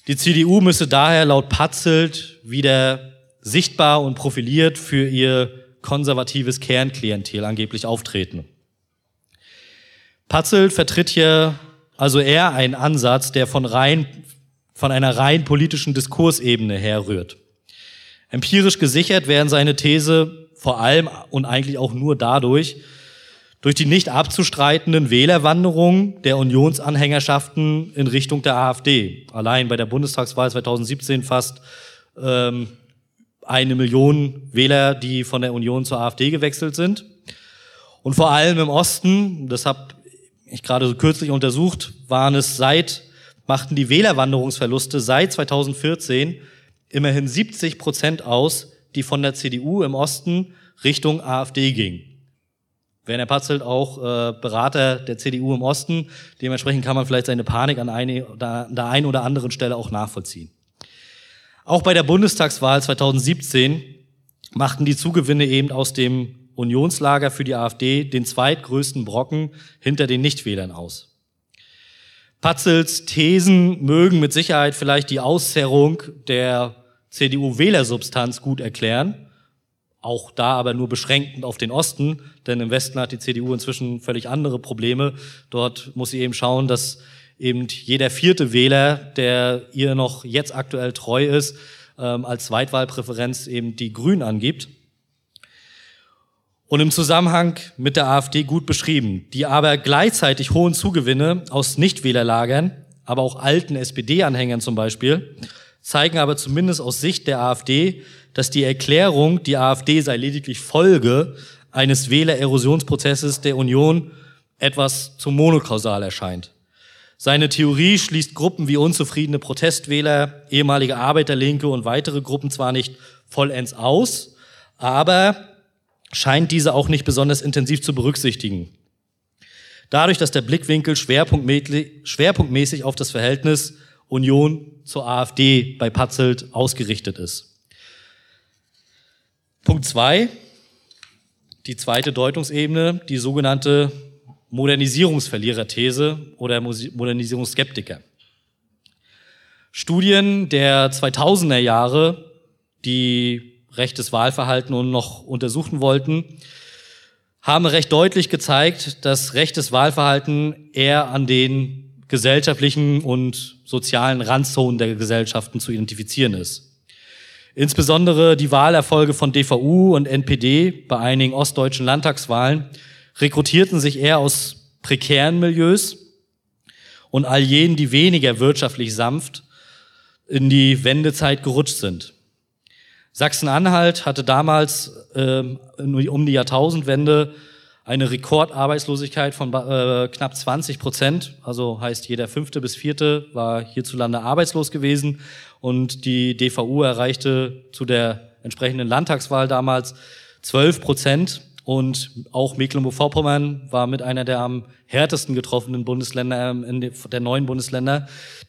Die CDU müsse daher laut Patzelt wieder sichtbar und profiliert für ihr konservatives Kernklientel angeblich auftreten. Patzelt vertritt hier also eher einen Ansatz, der von rein von einer rein politischen Diskursebene herrührt. Empirisch gesichert werden seine These vor allem und eigentlich auch nur dadurch, durch die nicht abzustreitenden Wählerwanderungen der Unionsanhängerschaften in Richtung der AfD. Allein bei der Bundestagswahl 2017 fast ähm, eine Million Wähler, die von der Union zur AfD gewechselt sind. Und vor allem im Osten, das habe ich gerade so kürzlich untersucht, waren es seit machten die Wählerwanderungsverluste seit 2014 immerhin 70 Prozent aus, die von der CDU im Osten Richtung AfD gingen. Werner Patzelt auch äh, Berater der CDU im Osten. Dementsprechend kann man vielleicht seine Panik an, eine, an der einen oder anderen Stelle auch nachvollziehen. Auch bei der Bundestagswahl 2017 machten die Zugewinne eben aus dem Unionslager für die AfD den zweitgrößten Brocken hinter den Nichtwählern aus. Patzels Thesen mögen mit Sicherheit vielleicht die Auszerrung der CDU-Wählersubstanz gut erklären, auch da aber nur beschränkend auf den Osten, denn im Westen hat die CDU inzwischen völlig andere Probleme. Dort muss sie eben schauen, dass eben jeder vierte Wähler, der ihr noch jetzt aktuell treu ist, ähm, als Zweitwahlpräferenz eben die Grünen angibt. Und im Zusammenhang mit der AfD gut beschrieben, die aber gleichzeitig hohen Zugewinne aus Nichtwählerlagern, aber auch alten SPD-Anhängern zum Beispiel, zeigen aber zumindest aus Sicht der AfD, dass die Erklärung, die AfD sei lediglich Folge eines Wählererosionsprozesses der Union, etwas zu monokausal erscheint. Seine Theorie schließt Gruppen wie unzufriedene Protestwähler, ehemalige Arbeiterlinke und weitere Gruppen zwar nicht vollends aus, aber scheint diese auch nicht besonders intensiv zu berücksichtigen. Dadurch, dass der Blickwinkel schwerpunktmäßig auf das Verhältnis Union zur AfD bei Patzelt ausgerichtet ist. Punkt zwei, die zweite Deutungsebene, die sogenannte Modernisierungsverliererthese oder Modernisierungsskeptiker. Studien der 2000er Jahre, die rechtes Wahlverhalten und noch untersuchen wollten, haben recht deutlich gezeigt, dass rechtes Wahlverhalten eher an den gesellschaftlichen und sozialen Randzonen der Gesellschaften zu identifizieren ist. Insbesondere die Wahlerfolge von DVU und NPD bei einigen ostdeutschen Landtagswahlen rekrutierten sich eher aus prekären Milieus und all jenen, die weniger wirtschaftlich sanft in die Wendezeit gerutscht sind. Sachsen-Anhalt hatte damals äh, um die Jahrtausendwende eine Rekordarbeitslosigkeit von äh, knapp 20 Prozent. Also heißt, jeder fünfte bis vierte war hierzulande arbeitslos gewesen. Und die DVU erreichte zu der entsprechenden Landtagswahl damals 12 Prozent. Und auch Mecklenburg-Vorpommern war mit einer der am härtesten getroffenen Bundesländer, ähm, der neuen Bundesländer,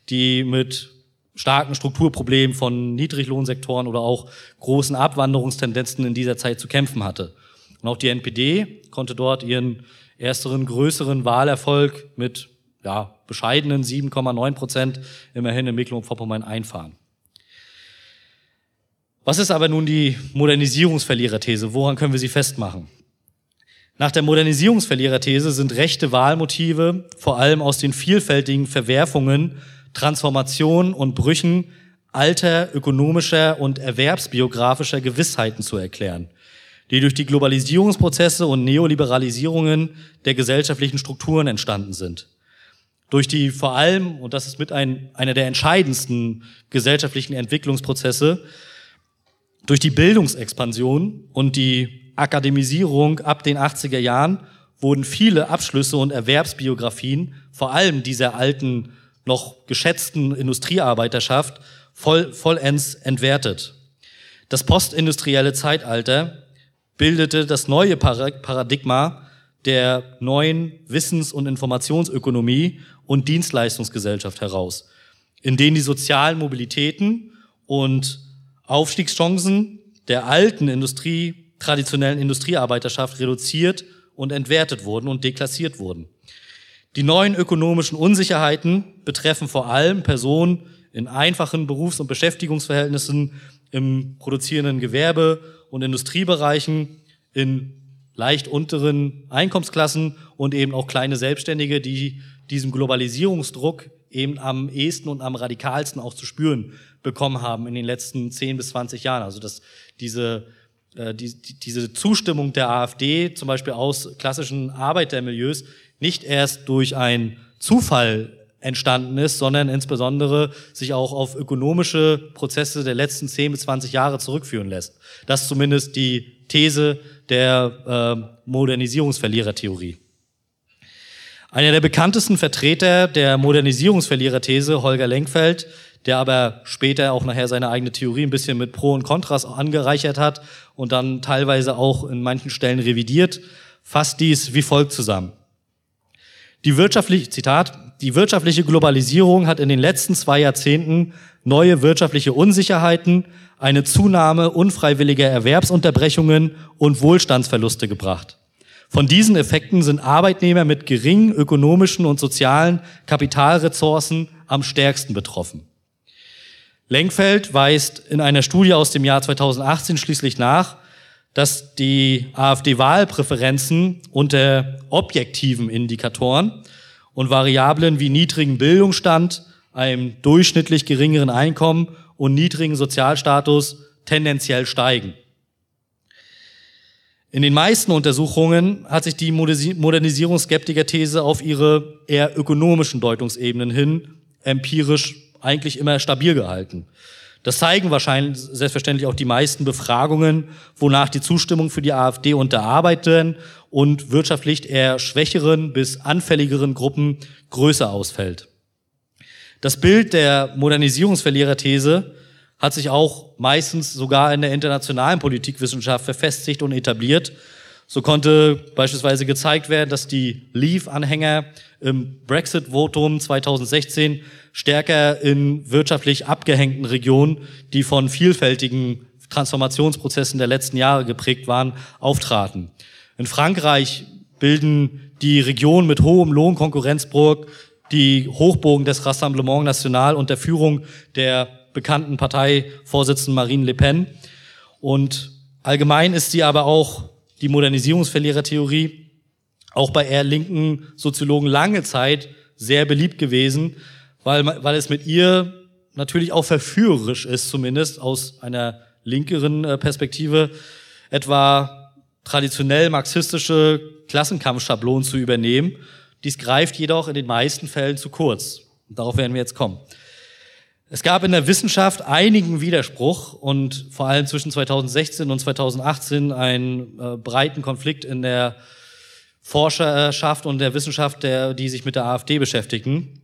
die mit starken Strukturproblemen von Niedriglohnsektoren oder auch großen Abwanderungstendenzen in dieser Zeit zu kämpfen hatte. Und auch die NPD konnte dort ihren ersteren größeren Wahlerfolg mit ja, bescheidenen 7,9 Prozent immerhin in Mecklenburg-Vorpommern einfahren. Was ist aber nun die Modernisierungsverliererthese? Woran können wir sie festmachen? Nach der Modernisierungsverliererthese sind rechte Wahlmotive vor allem aus den vielfältigen Verwerfungen Transformationen und Brüchen alter ökonomischer und erwerbsbiografischer Gewissheiten zu erklären, die durch die Globalisierungsprozesse und Neoliberalisierungen der gesellschaftlichen Strukturen entstanden sind. Durch die vor allem, und das ist mit ein, einer der entscheidendsten gesellschaftlichen Entwicklungsprozesse, durch die Bildungsexpansion und die Akademisierung ab den 80er Jahren wurden viele Abschlüsse und Erwerbsbiografien, vor allem dieser alten noch geschätzten Industriearbeiterschaft voll, vollends entwertet. Das postindustrielle Zeitalter bildete das neue Paradigma der neuen Wissens- und Informationsökonomie und Dienstleistungsgesellschaft heraus, in denen die sozialen Mobilitäten und Aufstiegschancen der alten Industrie, traditionellen Industriearbeiterschaft reduziert und entwertet wurden und deklassiert wurden. Die neuen ökonomischen Unsicherheiten betreffen vor allem Personen in einfachen Berufs- und Beschäftigungsverhältnissen im produzierenden Gewerbe und Industriebereichen, in leicht unteren Einkommensklassen und eben auch kleine Selbstständige, die diesem Globalisierungsdruck eben am ehesten und am radikalsten auch zu spüren bekommen haben in den letzten 10 bis 20 Jahren. Also dass diese, äh, die, diese Zustimmung der AfD zum Beispiel aus klassischen Arbeitermilieus nicht erst durch einen Zufall entstanden ist, sondern insbesondere sich auch auf ökonomische Prozesse der letzten 10 bis 20 Jahre zurückführen lässt. Das ist zumindest die These der äh, Modernisierungsverlierertheorie. Einer der bekanntesten Vertreter der Modernisierungsverliererthese, Holger Lenkfeld, der aber später auch nachher seine eigene Theorie ein bisschen mit Pro und Kontras angereichert hat und dann teilweise auch in manchen Stellen revidiert, fasst dies wie folgt zusammen. Die wirtschaftliche, Zitat, die wirtschaftliche Globalisierung hat in den letzten zwei Jahrzehnten neue wirtschaftliche Unsicherheiten, eine Zunahme unfreiwilliger Erwerbsunterbrechungen und Wohlstandsverluste gebracht. Von diesen Effekten sind Arbeitnehmer mit geringen ökonomischen und sozialen Kapitalressourcen am stärksten betroffen. Lenkfeld weist in einer Studie aus dem Jahr 2018 schließlich nach, dass die AfD-Wahlpräferenzen unter objektiven Indikatoren und Variablen wie niedrigen Bildungsstand, einem durchschnittlich geringeren Einkommen und niedrigen Sozialstatus tendenziell steigen. In den meisten Untersuchungen hat sich die Modernisierungsskeptiker-These auf ihre eher ökonomischen Deutungsebenen hin empirisch eigentlich immer stabil gehalten. Das zeigen wahrscheinlich selbstverständlich auch die meisten Befragungen, wonach die Zustimmung für die AfD unter Arbeitern und wirtschaftlich eher schwächeren bis anfälligeren Gruppen größer ausfällt. Das Bild der Modernisierungsverliererthese hat sich auch meistens sogar in der internationalen Politikwissenschaft verfestigt und etabliert. So konnte beispielsweise gezeigt werden, dass die Leave-Anhänger im Brexit-Votum 2016 stärker in wirtschaftlich abgehängten Regionen, die von vielfältigen Transformationsprozessen der letzten Jahre geprägt waren, auftraten. In Frankreich bilden die Regionen mit hohem Lohnkonkurrenzdruck die Hochbogen des Rassemblement National unter Führung der bekannten Parteivorsitzenden Marine Le Pen. Und allgemein ist sie aber auch die Modernisierungsverlierertheorie auch bei eher linken Soziologen lange Zeit sehr beliebt gewesen, weil, weil es mit ihr natürlich auch verführerisch ist, zumindest aus einer linkeren äh, Perspektive, etwa traditionell marxistische Klassenkampfschablonen zu übernehmen. Dies greift jedoch in den meisten Fällen zu kurz. Darauf werden wir jetzt kommen. Es gab in der Wissenschaft einigen Widerspruch und vor allem zwischen 2016 und 2018 einen äh, breiten Konflikt in der Forscherschaft und der Wissenschaft, der, die sich mit der AfD beschäftigen.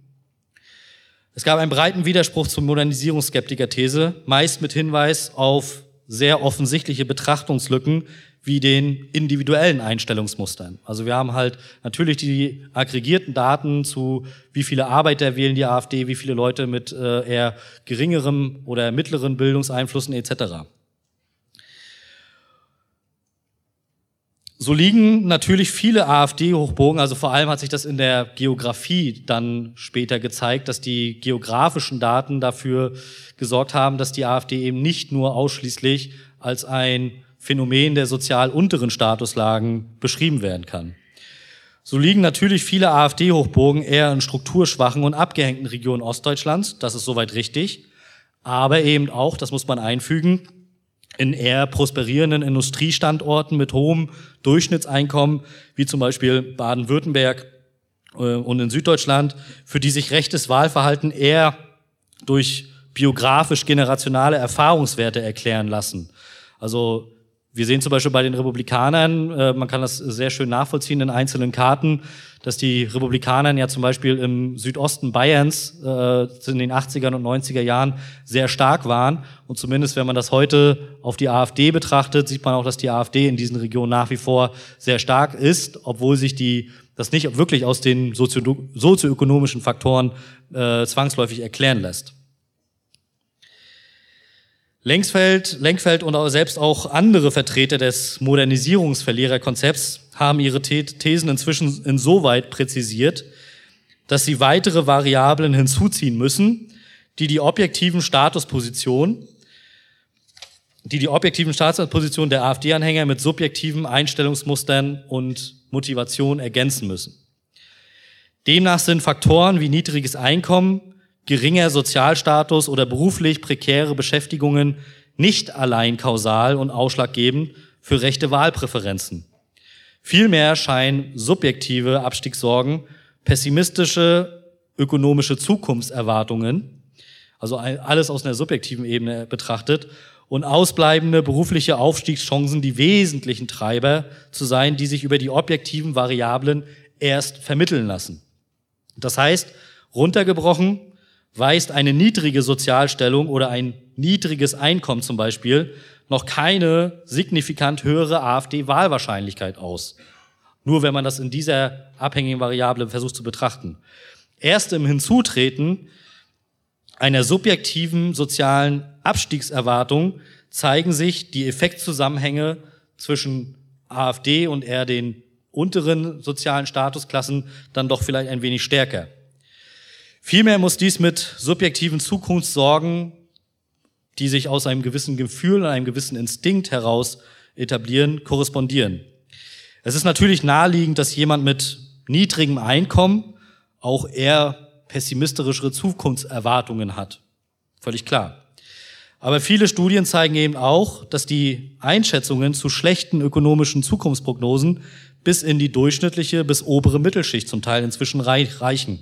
Es gab einen breiten Widerspruch zur Modernisierungsskeptiker-These, meist mit Hinweis auf sehr offensichtliche Betrachtungslücken wie den individuellen Einstellungsmustern. Also wir haben halt natürlich die aggregierten Daten zu, wie viele Arbeiter wählen die AfD, wie viele Leute mit äh, eher geringerem oder mittleren Bildungseinflüssen etc. So liegen natürlich viele AfD-Hochbogen, also vor allem hat sich das in der Geografie dann später gezeigt, dass die geografischen Daten dafür gesorgt haben, dass die AfD eben nicht nur ausschließlich als ein Phänomen der sozial unteren Statuslagen beschrieben werden kann. So liegen natürlich viele AfD-Hochbogen eher in strukturschwachen und abgehängten Regionen Ostdeutschlands, das ist soweit richtig, aber eben auch, das muss man einfügen, in eher prosperierenden Industriestandorten mit hohem Durchschnittseinkommen, wie zum Beispiel Baden-Württemberg äh, und in Süddeutschland, für die sich rechtes Wahlverhalten eher durch biografisch generationale Erfahrungswerte erklären lassen. Also wir sehen zum Beispiel bei den Republikanern, äh, man kann das sehr schön nachvollziehen in einzelnen Karten, dass die Republikaner ja zum Beispiel im Südosten Bayerns äh, in den 80er und 90er Jahren sehr stark waren. Und zumindest wenn man das heute auf die AfD betrachtet, sieht man auch, dass die AfD in diesen Regionen nach wie vor sehr stark ist, obwohl sich die das nicht wirklich aus den sozioökonomischen Faktoren äh, zwangsläufig erklären lässt. Lenkfeld, Lenkfeld und selbst auch andere Vertreter des Modernisierungsverliererkonzepts haben ihre Thesen inzwischen insoweit präzisiert, dass sie weitere Variablen hinzuziehen müssen, die die objektiven Statuspositionen, die die objektiven Statuspositionen der AfD-Anhänger mit subjektiven Einstellungsmustern und Motivationen ergänzen müssen. Demnach sind Faktoren wie niedriges Einkommen, geringer Sozialstatus oder beruflich prekäre Beschäftigungen nicht allein kausal und ausschlaggebend für rechte Wahlpräferenzen. Vielmehr scheinen subjektive Abstiegssorgen, pessimistische ökonomische Zukunftserwartungen, also alles aus einer subjektiven Ebene betrachtet, und ausbleibende berufliche Aufstiegschancen die wesentlichen Treiber zu sein, die sich über die objektiven Variablen erst vermitteln lassen. Das heißt, runtergebrochen, weist eine niedrige Sozialstellung oder ein niedriges Einkommen zum Beispiel noch keine signifikant höhere AfD-Wahlwahrscheinlichkeit aus. Nur wenn man das in dieser abhängigen Variable versucht zu betrachten. Erst im Hinzutreten einer subjektiven sozialen Abstiegserwartung zeigen sich die Effektzusammenhänge zwischen AfD und eher den unteren sozialen Statusklassen dann doch vielleicht ein wenig stärker. Vielmehr muss dies mit subjektiven Zukunftssorgen, die sich aus einem gewissen Gefühl und einem gewissen Instinkt heraus etablieren, korrespondieren. Es ist natürlich naheliegend, dass jemand mit niedrigem Einkommen auch eher pessimistischere Zukunftserwartungen hat. Völlig klar. Aber viele Studien zeigen eben auch, dass die Einschätzungen zu schlechten ökonomischen Zukunftsprognosen bis in die durchschnittliche bis obere Mittelschicht zum Teil inzwischen reichen.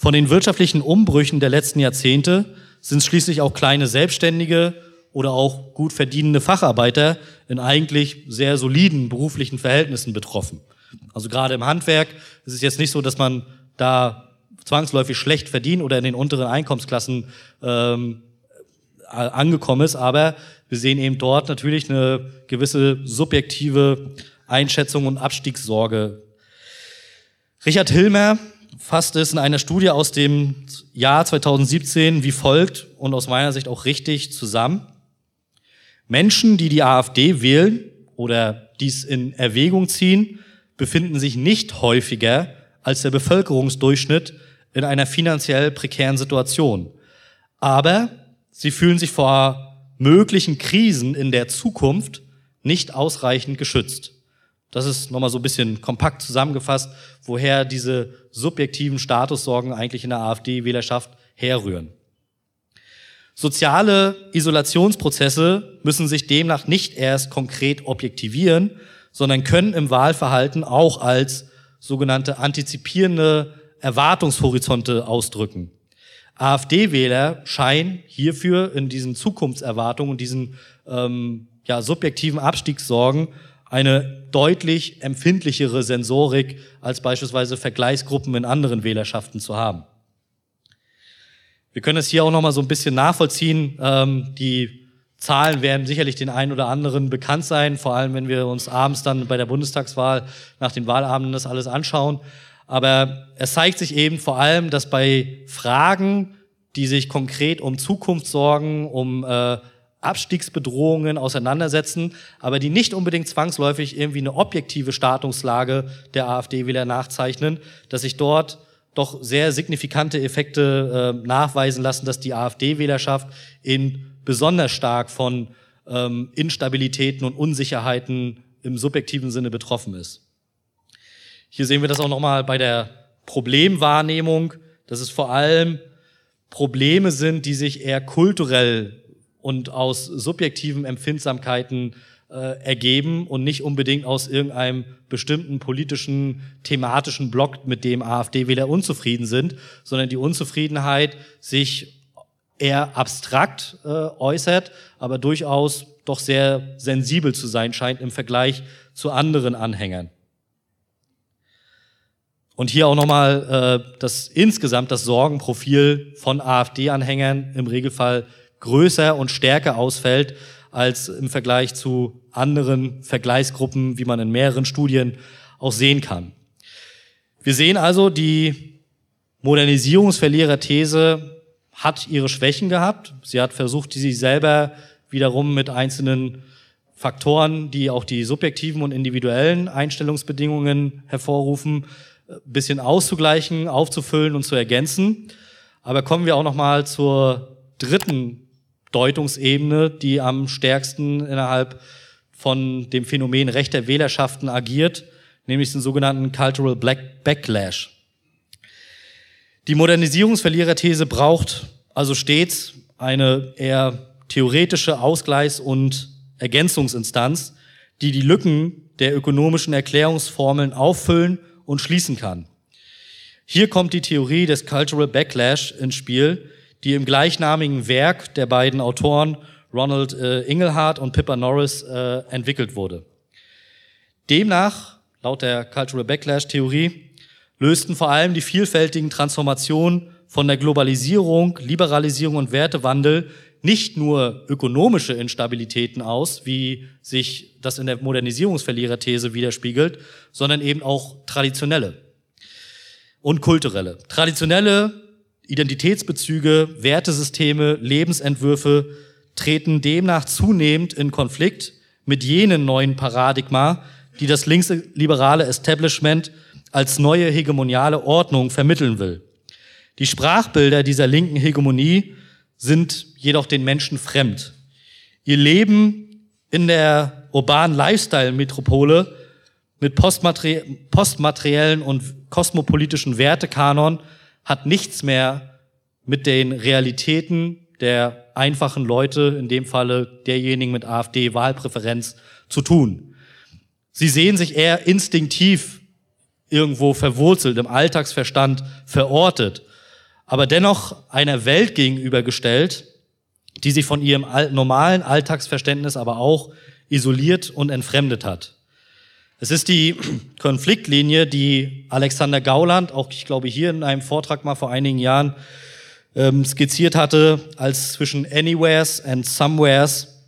Von den wirtschaftlichen Umbrüchen der letzten Jahrzehnte sind schließlich auch kleine Selbstständige oder auch gut verdienende Facharbeiter in eigentlich sehr soliden beruflichen Verhältnissen betroffen. Also gerade im Handwerk ist es jetzt nicht so, dass man da zwangsläufig schlecht verdient oder in den unteren Einkommensklassen ähm, angekommen ist, aber wir sehen eben dort natürlich eine gewisse subjektive Einschätzung und Abstiegssorge. Richard Hilmer fasst es in einer Studie aus dem Jahr 2017 wie folgt und aus meiner Sicht auch richtig zusammen. Menschen, die die AfD wählen oder dies in Erwägung ziehen, befinden sich nicht häufiger als der Bevölkerungsdurchschnitt in einer finanziell prekären Situation. Aber sie fühlen sich vor möglichen Krisen in der Zukunft nicht ausreichend geschützt. Das ist nochmal so ein bisschen kompakt zusammengefasst, woher diese subjektiven Statussorgen eigentlich in der AfD-Wählerschaft herrühren. Soziale Isolationsprozesse müssen sich demnach nicht erst konkret objektivieren, sondern können im Wahlverhalten auch als sogenannte antizipierende Erwartungshorizonte ausdrücken. AfD-Wähler scheinen hierfür in diesen Zukunftserwartungen diesen ähm, ja, subjektiven Abstiegssorgen eine deutlich empfindlichere Sensorik als beispielsweise Vergleichsgruppen in anderen Wählerschaften zu haben. Wir können es hier auch noch mal so ein bisschen nachvollziehen. Ähm, die Zahlen werden sicherlich den einen oder anderen bekannt sein, vor allem wenn wir uns abends dann bei der Bundestagswahl nach den Wahlabenden das alles anschauen. Aber es zeigt sich eben vor allem, dass bei Fragen, die sich konkret um Zukunft sorgen, um äh, Abstiegsbedrohungen auseinandersetzen, aber die nicht unbedingt zwangsläufig irgendwie eine objektive Startungslage der AfD-Wähler nachzeichnen, dass sich dort doch sehr signifikante Effekte äh, nachweisen lassen, dass die AfD-Wählerschaft in besonders stark von ähm, Instabilitäten und Unsicherheiten im subjektiven Sinne betroffen ist. Hier sehen wir das auch nochmal bei der Problemwahrnehmung, dass es vor allem Probleme sind, die sich eher kulturell und aus subjektiven Empfindsamkeiten äh, ergeben und nicht unbedingt aus irgendeinem bestimmten politischen, thematischen Block, mit dem AfD-Wähler unzufrieden sind, sondern die Unzufriedenheit sich eher abstrakt äh, äußert, aber durchaus doch sehr sensibel zu sein scheint im Vergleich zu anderen Anhängern. Und hier auch nochmal äh, das insgesamt das Sorgenprofil von AfD-Anhängern im Regelfall größer und stärker ausfällt als im Vergleich zu anderen Vergleichsgruppen, wie man in mehreren Studien auch sehen kann. Wir sehen also, die Modernisierungsverlierer-These hat ihre Schwächen gehabt. Sie hat versucht, sie selber wiederum mit einzelnen Faktoren, die auch die subjektiven und individuellen Einstellungsbedingungen hervorrufen, bisschen auszugleichen, aufzufüllen und zu ergänzen. Aber kommen wir auch noch mal zur dritten Deutungsebene, die am stärksten innerhalb von dem Phänomen rechter Wählerschaften agiert, nämlich den sogenannten Cultural Black Backlash. Die Modernisierungsverliererthese braucht also stets eine eher theoretische Ausgleichs- und Ergänzungsinstanz, die die Lücken der ökonomischen Erklärungsformeln auffüllen und schließen kann. Hier kommt die Theorie des Cultural Backlash ins Spiel, die im gleichnamigen Werk der beiden Autoren Ronald äh, Inglehart und Pippa Norris äh, entwickelt wurde. Demnach, laut der Cultural Backlash-Theorie, lösten vor allem die vielfältigen Transformationen von der Globalisierung, Liberalisierung und Wertewandel nicht nur ökonomische Instabilitäten aus, wie sich das in der Modernisierungsverliererthese widerspiegelt, sondern eben auch traditionelle und kulturelle. Traditionelle Identitätsbezüge, Wertesysteme, Lebensentwürfe treten demnach zunehmend in Konflikt mit jenen neuen Paradigma, die das linksliberale Establishment als neue hegemoniale Ordnung vermitteln will. Die Sprachbilder dieser linken Hegemonie sind jedoch den Menschen fremd. Ihr Leben in der urbanen Lifestyle-Metropole mit postmateriellen und kosmopolitischen Wertekanon hat nichts mehr mit den Realitäten der einfachen Leute, in dem Falle derjenigen mit AfD-Wahlpräferenz, zu tun. Sie sehen sich eher instinktiv irgendwo verwurzelt, im Alltagsverstand verortet, aber dennoch einer Welt gegenübergestellt, die sich von ihrem normalen Alltagsverständnis aber auch isoliert und entfremdet hat. Es ist die Konfliktlinie, die Alexander Gauland, auch ich glaube hier in einem Vortrag mal vor einigen Jahren ähm, skizziert hatte, als zwischen Anywheres and Somewheres,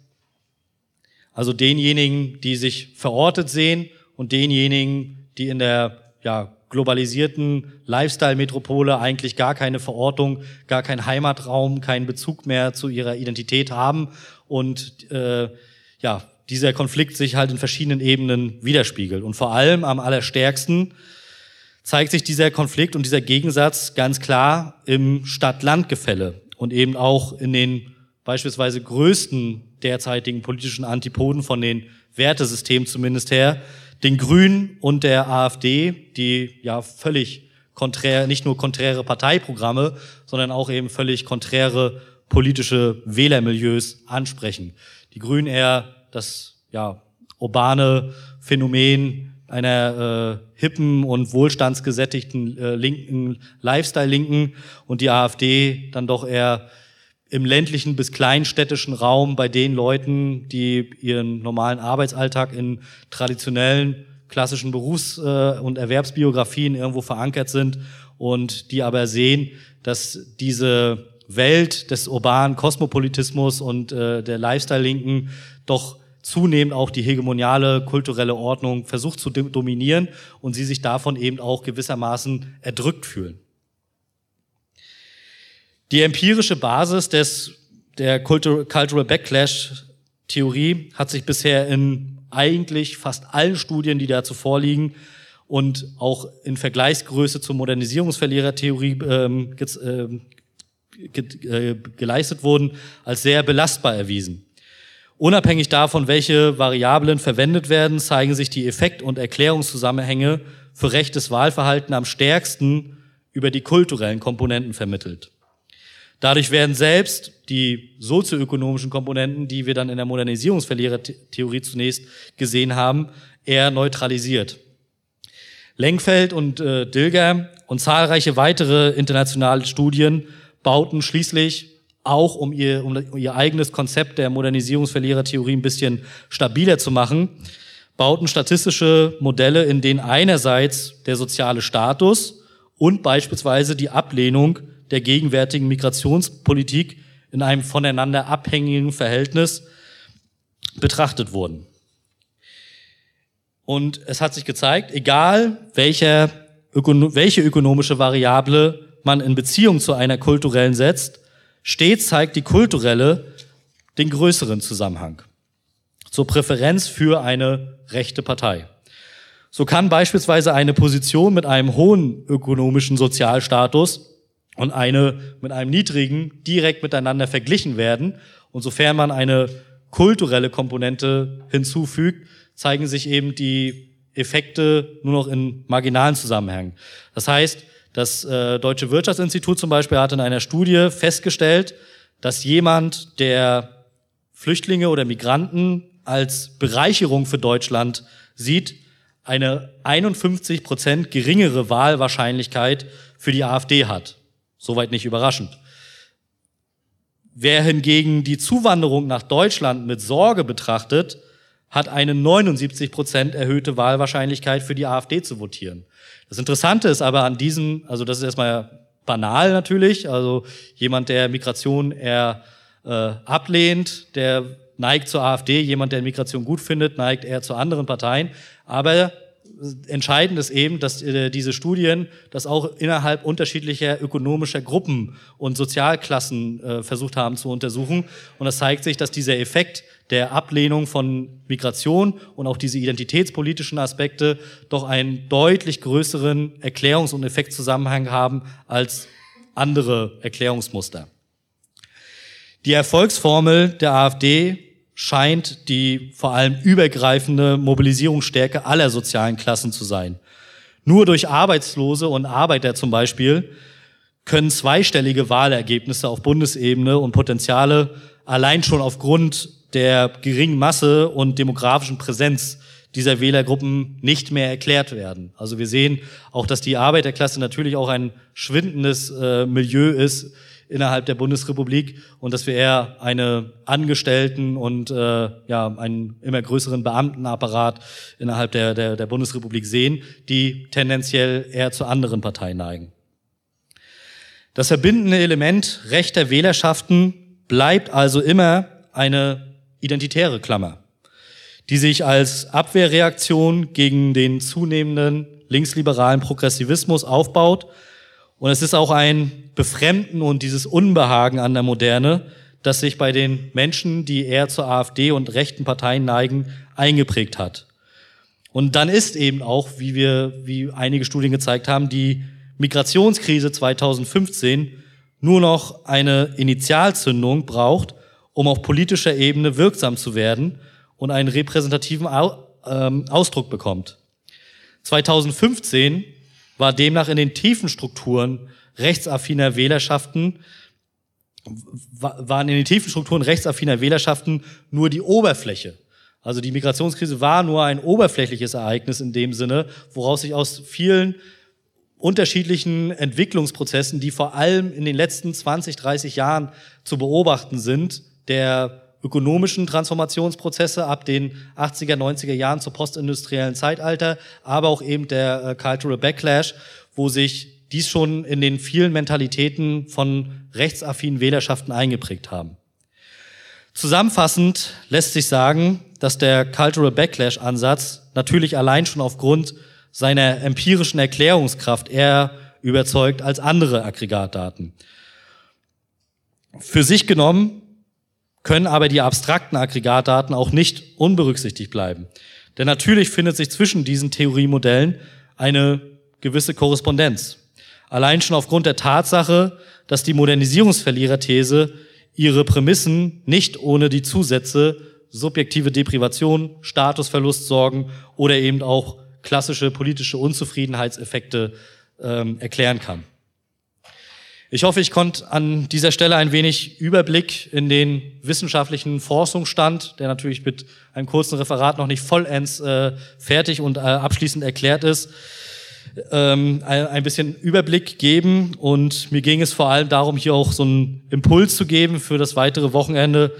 also denjenigen, die sich verortet sehen und denjenigen, die in der ja, globalisierten Lifestyle-Metropole eigentlich gar keine Verortung, gar keinen Heimatraum, keinen Bezug mehr zu ihrer Identität haben und äh, ja, dieser Konflikt sich halt in verschiedenen Ebenen widerspiegelt. Und vor allem am allerstärksten zeigt sich dieser Konflikt und dieser Gegensatz ganz klar im Stadt-Land-Gefälle und eben auch in den beispielsweise größten derzeitigen politischen Antipoden von den Wertesystemen zumindest her, den Grünen und der AfD, die ja völlig konträr, nicht nur konträre Parteiprogramme, sondern auch eben völlig konträre politische Wählermilieus ansprechen. Die Grünen eher das ja urbane Phänomen einer äh, hippen und wohlstandsgesättigten äh, linken Lifestyle-Linken und die AfD dann doch eher im ländlichen bis kleinstädtischen Raum bei den Leuten, die ihren normalen Arbeitsalltag in traditionellen klassischen Berufs- äh, und Erwerbsbiografien irgendwo verankert sind und die aber sehen, dass diese Welt des urbanen Kosmopolitismus und äh, der Lifestyle-Linken doch zunehmend auch die hegemoniale kulturelle Ordnung versucht zu dominieren und sie sich davon eben auch gewissermaßen erdrückt fühlen. Die empirische Basis des, der Cultural Backlash Theorie hat sich bisher in eigentlich fast allen Studien, die dazu vorliegen und auch in Vergleichsgröße zur Modernisierungsverlierertheorie ähm, ge äh, ge äh, geleistet wurden, als sehr belastbar erwiesen. Unabhängig davon, welche Variablen verwendet werden, zeigen sich die Effekt- und Erklärungszusammenhänge für rechtes Wahlverhalten am stärksten über die kulturellen Komponenten vermittelt. Dadurch werden selbst die sozioökonomischen Komponenten, die wir dann in der Modernisierungsverlierertheorie zunächst gesehen haben, eher neutralisiert. Lenkfeld und äh, Dilger und zahlreiche weitere internationale Studien bauten schließlich auch um ihr, um ihr eigenes Konzept der Modernisierungsverlierertheorie ein bisschen stabiler zu machen, bauten statistische Modelle, in denen einerseits der soziale Status und beispielsweise die Ablehnung der gegenwärtigen Migrationspolitik in einem voneinander abhängigen Verhältnis betrachtet wurden. Und es hat sich gezeigt, egal welcher, welche ökonomische Variable man in Beziehung zu einer kulturellen setzt, Stets zeigt die kulturelle den größeren Zusammenhang zur Präferenz für eine rechte Partei. So kann beispielsweise eine Position mit einem hohen ökonomischen Sozialstatus und eine mit einem niedrigen direkt miteinander verglichen werden. Und sofern man eine kulturelle Komponente hinzufügt, zeigen sich eben die Effekte nur noch in marginalen Zusammenhängen. Das heißt, das äh, Deutsche Wirtschaftsinstitut zum Beispiel hat in einer Studie festgestellt, dass jemand, der Flüchtlinge oder Migranten als Bereicherung für Deutschland sieht, eine 51 Prozent geringere Wahlwahrscheinlichkeit für die AfD hat. Soweit nicht überraschend. Wer hingegen die Zuwanderung nach Deutschland mit Sorge betrachtet, hat eine 79 Prozent erhöhte Wahlwahrscheinlichkeit für die AfD zu votieren. Das Interessante ist aber an diesem, also das ist erstmal banal natürlich, also jemand, der Migration eher äh, ablehnt, der neigt zur AfD, jemand, der Migration gut findet, neigt eher zu anderen Parteien. Aber entscheidend ist eben, dass äh, diese Studien das auch innerhalb unterschiedlicher ökonomischer Gruppen und Sozialklassen äh, versucht haben zu untersuchen. Und es zeigt sich, dass dieser Effekt der Ablehnung von Migration und auch diese identitätspolitischen Aspekte doch einen deutlich größeren Erklärungs- und Effektzusammenhang haben als andere Erklärungsmuster. Die Erfolgsformel der AfD scheint die vor allem übergreifende Mobilisierungsstärke aller sozialen Klassen zu sein. Nur durch Arbeitslose und Arbeiter zum Beispiel können zweistellige Wahlergebnisse auf Bundesebene und Potenziale allein schon aufgrund der geringen Masse und demografischen Präsenz dieser Wählergruppen nicht mehr erklärt werden. Also wir sehen auch, dass die Arbeiterklasse natürlich auch ein schwindendes äh, Milieu ist, innerhalb der Bundesrepublik und dass wir eher eine Angestellten und äh, ja einen immer größeren Beamtenapparat innerhalb der, der, der Bundesrepublik sehen, die tendenziell eher zu anderen Parteien neigen. Das verbindende Element rechter Wählerschaften bleibt also immer eine identitäre Klammer, die sich als Abwehrreaktion gegen den zunehmenden linksliberalen Progressivismus aufbaut und es ist auch ein Befremden und dieses Unbehagen an der Moderne, das sich bei den Menschen, die eher zur AfD und rechten Parteien neigen, eingeprägt hat. Und dann ist eben auch, wie wir, wie einige Studien gezeigt haben, die Migrationskrise 2015 nur noch eine Initialzündung braucht, um auf politischer Ebene wirksam zu werden und einen repräsentativen ähm, Ausdruck bekommt. 2015 war demnach in den tiefen Strukturen rechtsaffiner Wählerschaften waren in den tiefen Strukturen rechtsaffiner Wählerschaften nur die Oberfläche. Also die Migrationskrise war nur ein oberflächliches Ereignis in dem Sinne, woraus sich aus vielen unterschiedlichen Entwicklungsprozessen, die vor allem in den letzten 20, 30 Jahren zu beobachten sind, der ökonomischen Transformationsprozesse ab den 80er, 90er Jahren zur postindustriellen Zeitalter, aber auch eben der äh, Cultural Backlash, wo sich dies schon in den vielen Mentalitäten von rechtsaffinen Wählerschaften eingeprägt haben. Zusammenfassend lässt sich sagen, dass der Cultural Backlash-Ansatz natürlich allein schon aufgrund seiner empirischen Erklärungskraft eher überzeugt als andere Aggregatdaten. Für sich genommen können aber die abstrakten Aggregatdaten auch nicht unberücksichtigt bleiben. Denn natürlich findet sich zwischen diesen Theoriemodellen eine gewisse Korrespondenz. Allein schon aufgrund der Tatsache, dass die Modernisierungsverliererthese ihre Prämissen nicht ohne die Zusätze subjektive Deprivation, Statusverlust sorgen oder eben auch klassische politische Unzufriedenheitseffekte ähm, erklären kann. Ich hoffe, ich konnte an dieser Stelle ein wenig Überblick in den wissenschaftlichen Forschungsstand, der natürlich mit einem kurzen Referat noch nicht vollends äh, fertig und äh, abschließend erklärt ist, ähm, ein bisschen Überblick geben. Und mir ging es vor allem darum, hier auch so einen Impuls zu geben für das weitere Wochenende,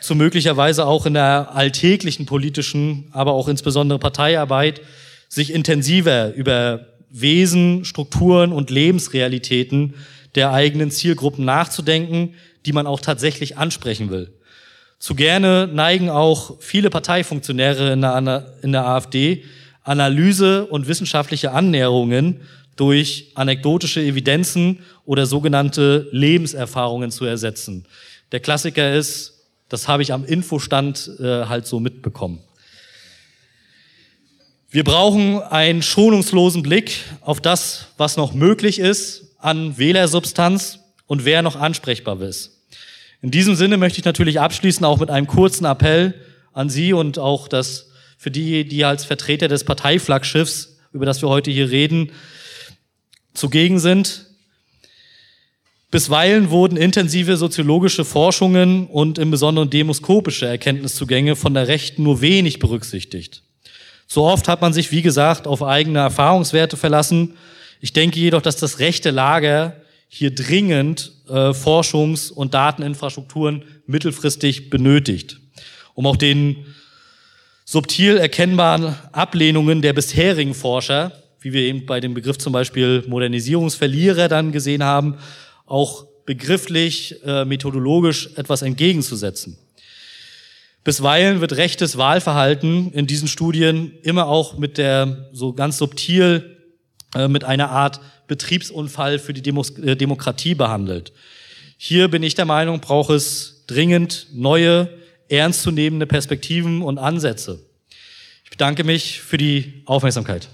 zu möglicherweise auch in der alltäglichen politischen, aber auch insbesondere Parteiarbeit, sich intensiver über Wesen, Strukturen und Lebensrealitäten der eigenen Zielgruppen nachzudenken, die man auch tatsächlich ansprechen will. Zu gerne neigen auch viele Parteifunktionäre in der, in der AfD, Analyse und wissenschaftliche Annäherungen durch anekdotische Evidenzen oder sogenannte Lebenserfahrungen zu ersetzen. Der Klassiker ist, das habe ich am Infostand äh, halt so mitbekommen. Wir brauchen einen schonungslosen Blick auf das, was noch möglich ist an Wählersubstanz und wer noch ansprechbar ist. In diesem Sinne möchte ich natürlich abschließen auch mit einem kurzen Appell an Sie und auch das für die, die als Vertreter des Parteiflaggschiffs, über das wir heute hier reden, zugegen sind. Bisweilen wurden intensive soziologische Forschungen und im Besonderen demoskopische Erkenntniszugänge von der Rechten nur wenig berücksichtigt. So oft hat man sich, wie gesagt, auf eigene Erfahrungswerte verlassen ich denke jedoch, dass das rechte Lager hier dringend äh, Forschungs- und Dateninfrastrukturen mittelfristig benötigt, um auch den subtil erkennbaren Ablehnungen der bisherigen Forscher, wie wir eben bei dem Begriff zum Beispiel Modernisierungsverlierer dann gesehen haben, auch begrifflich, äh, methodologisch etwas entgegenzusetzen. Bisweilen wird rechtes Wahlverhalten in diesen Studien immer auch mit der so ganz subtil mit einer Art Betriebsunfall für die Demos äh, Demokratie behandelt. Hier bin ich der Meinung, braucht es dringend neue, ernstzunehmende Perspektiven und Ansätze. Ich bedanke mich für die Aufmerksamkeit.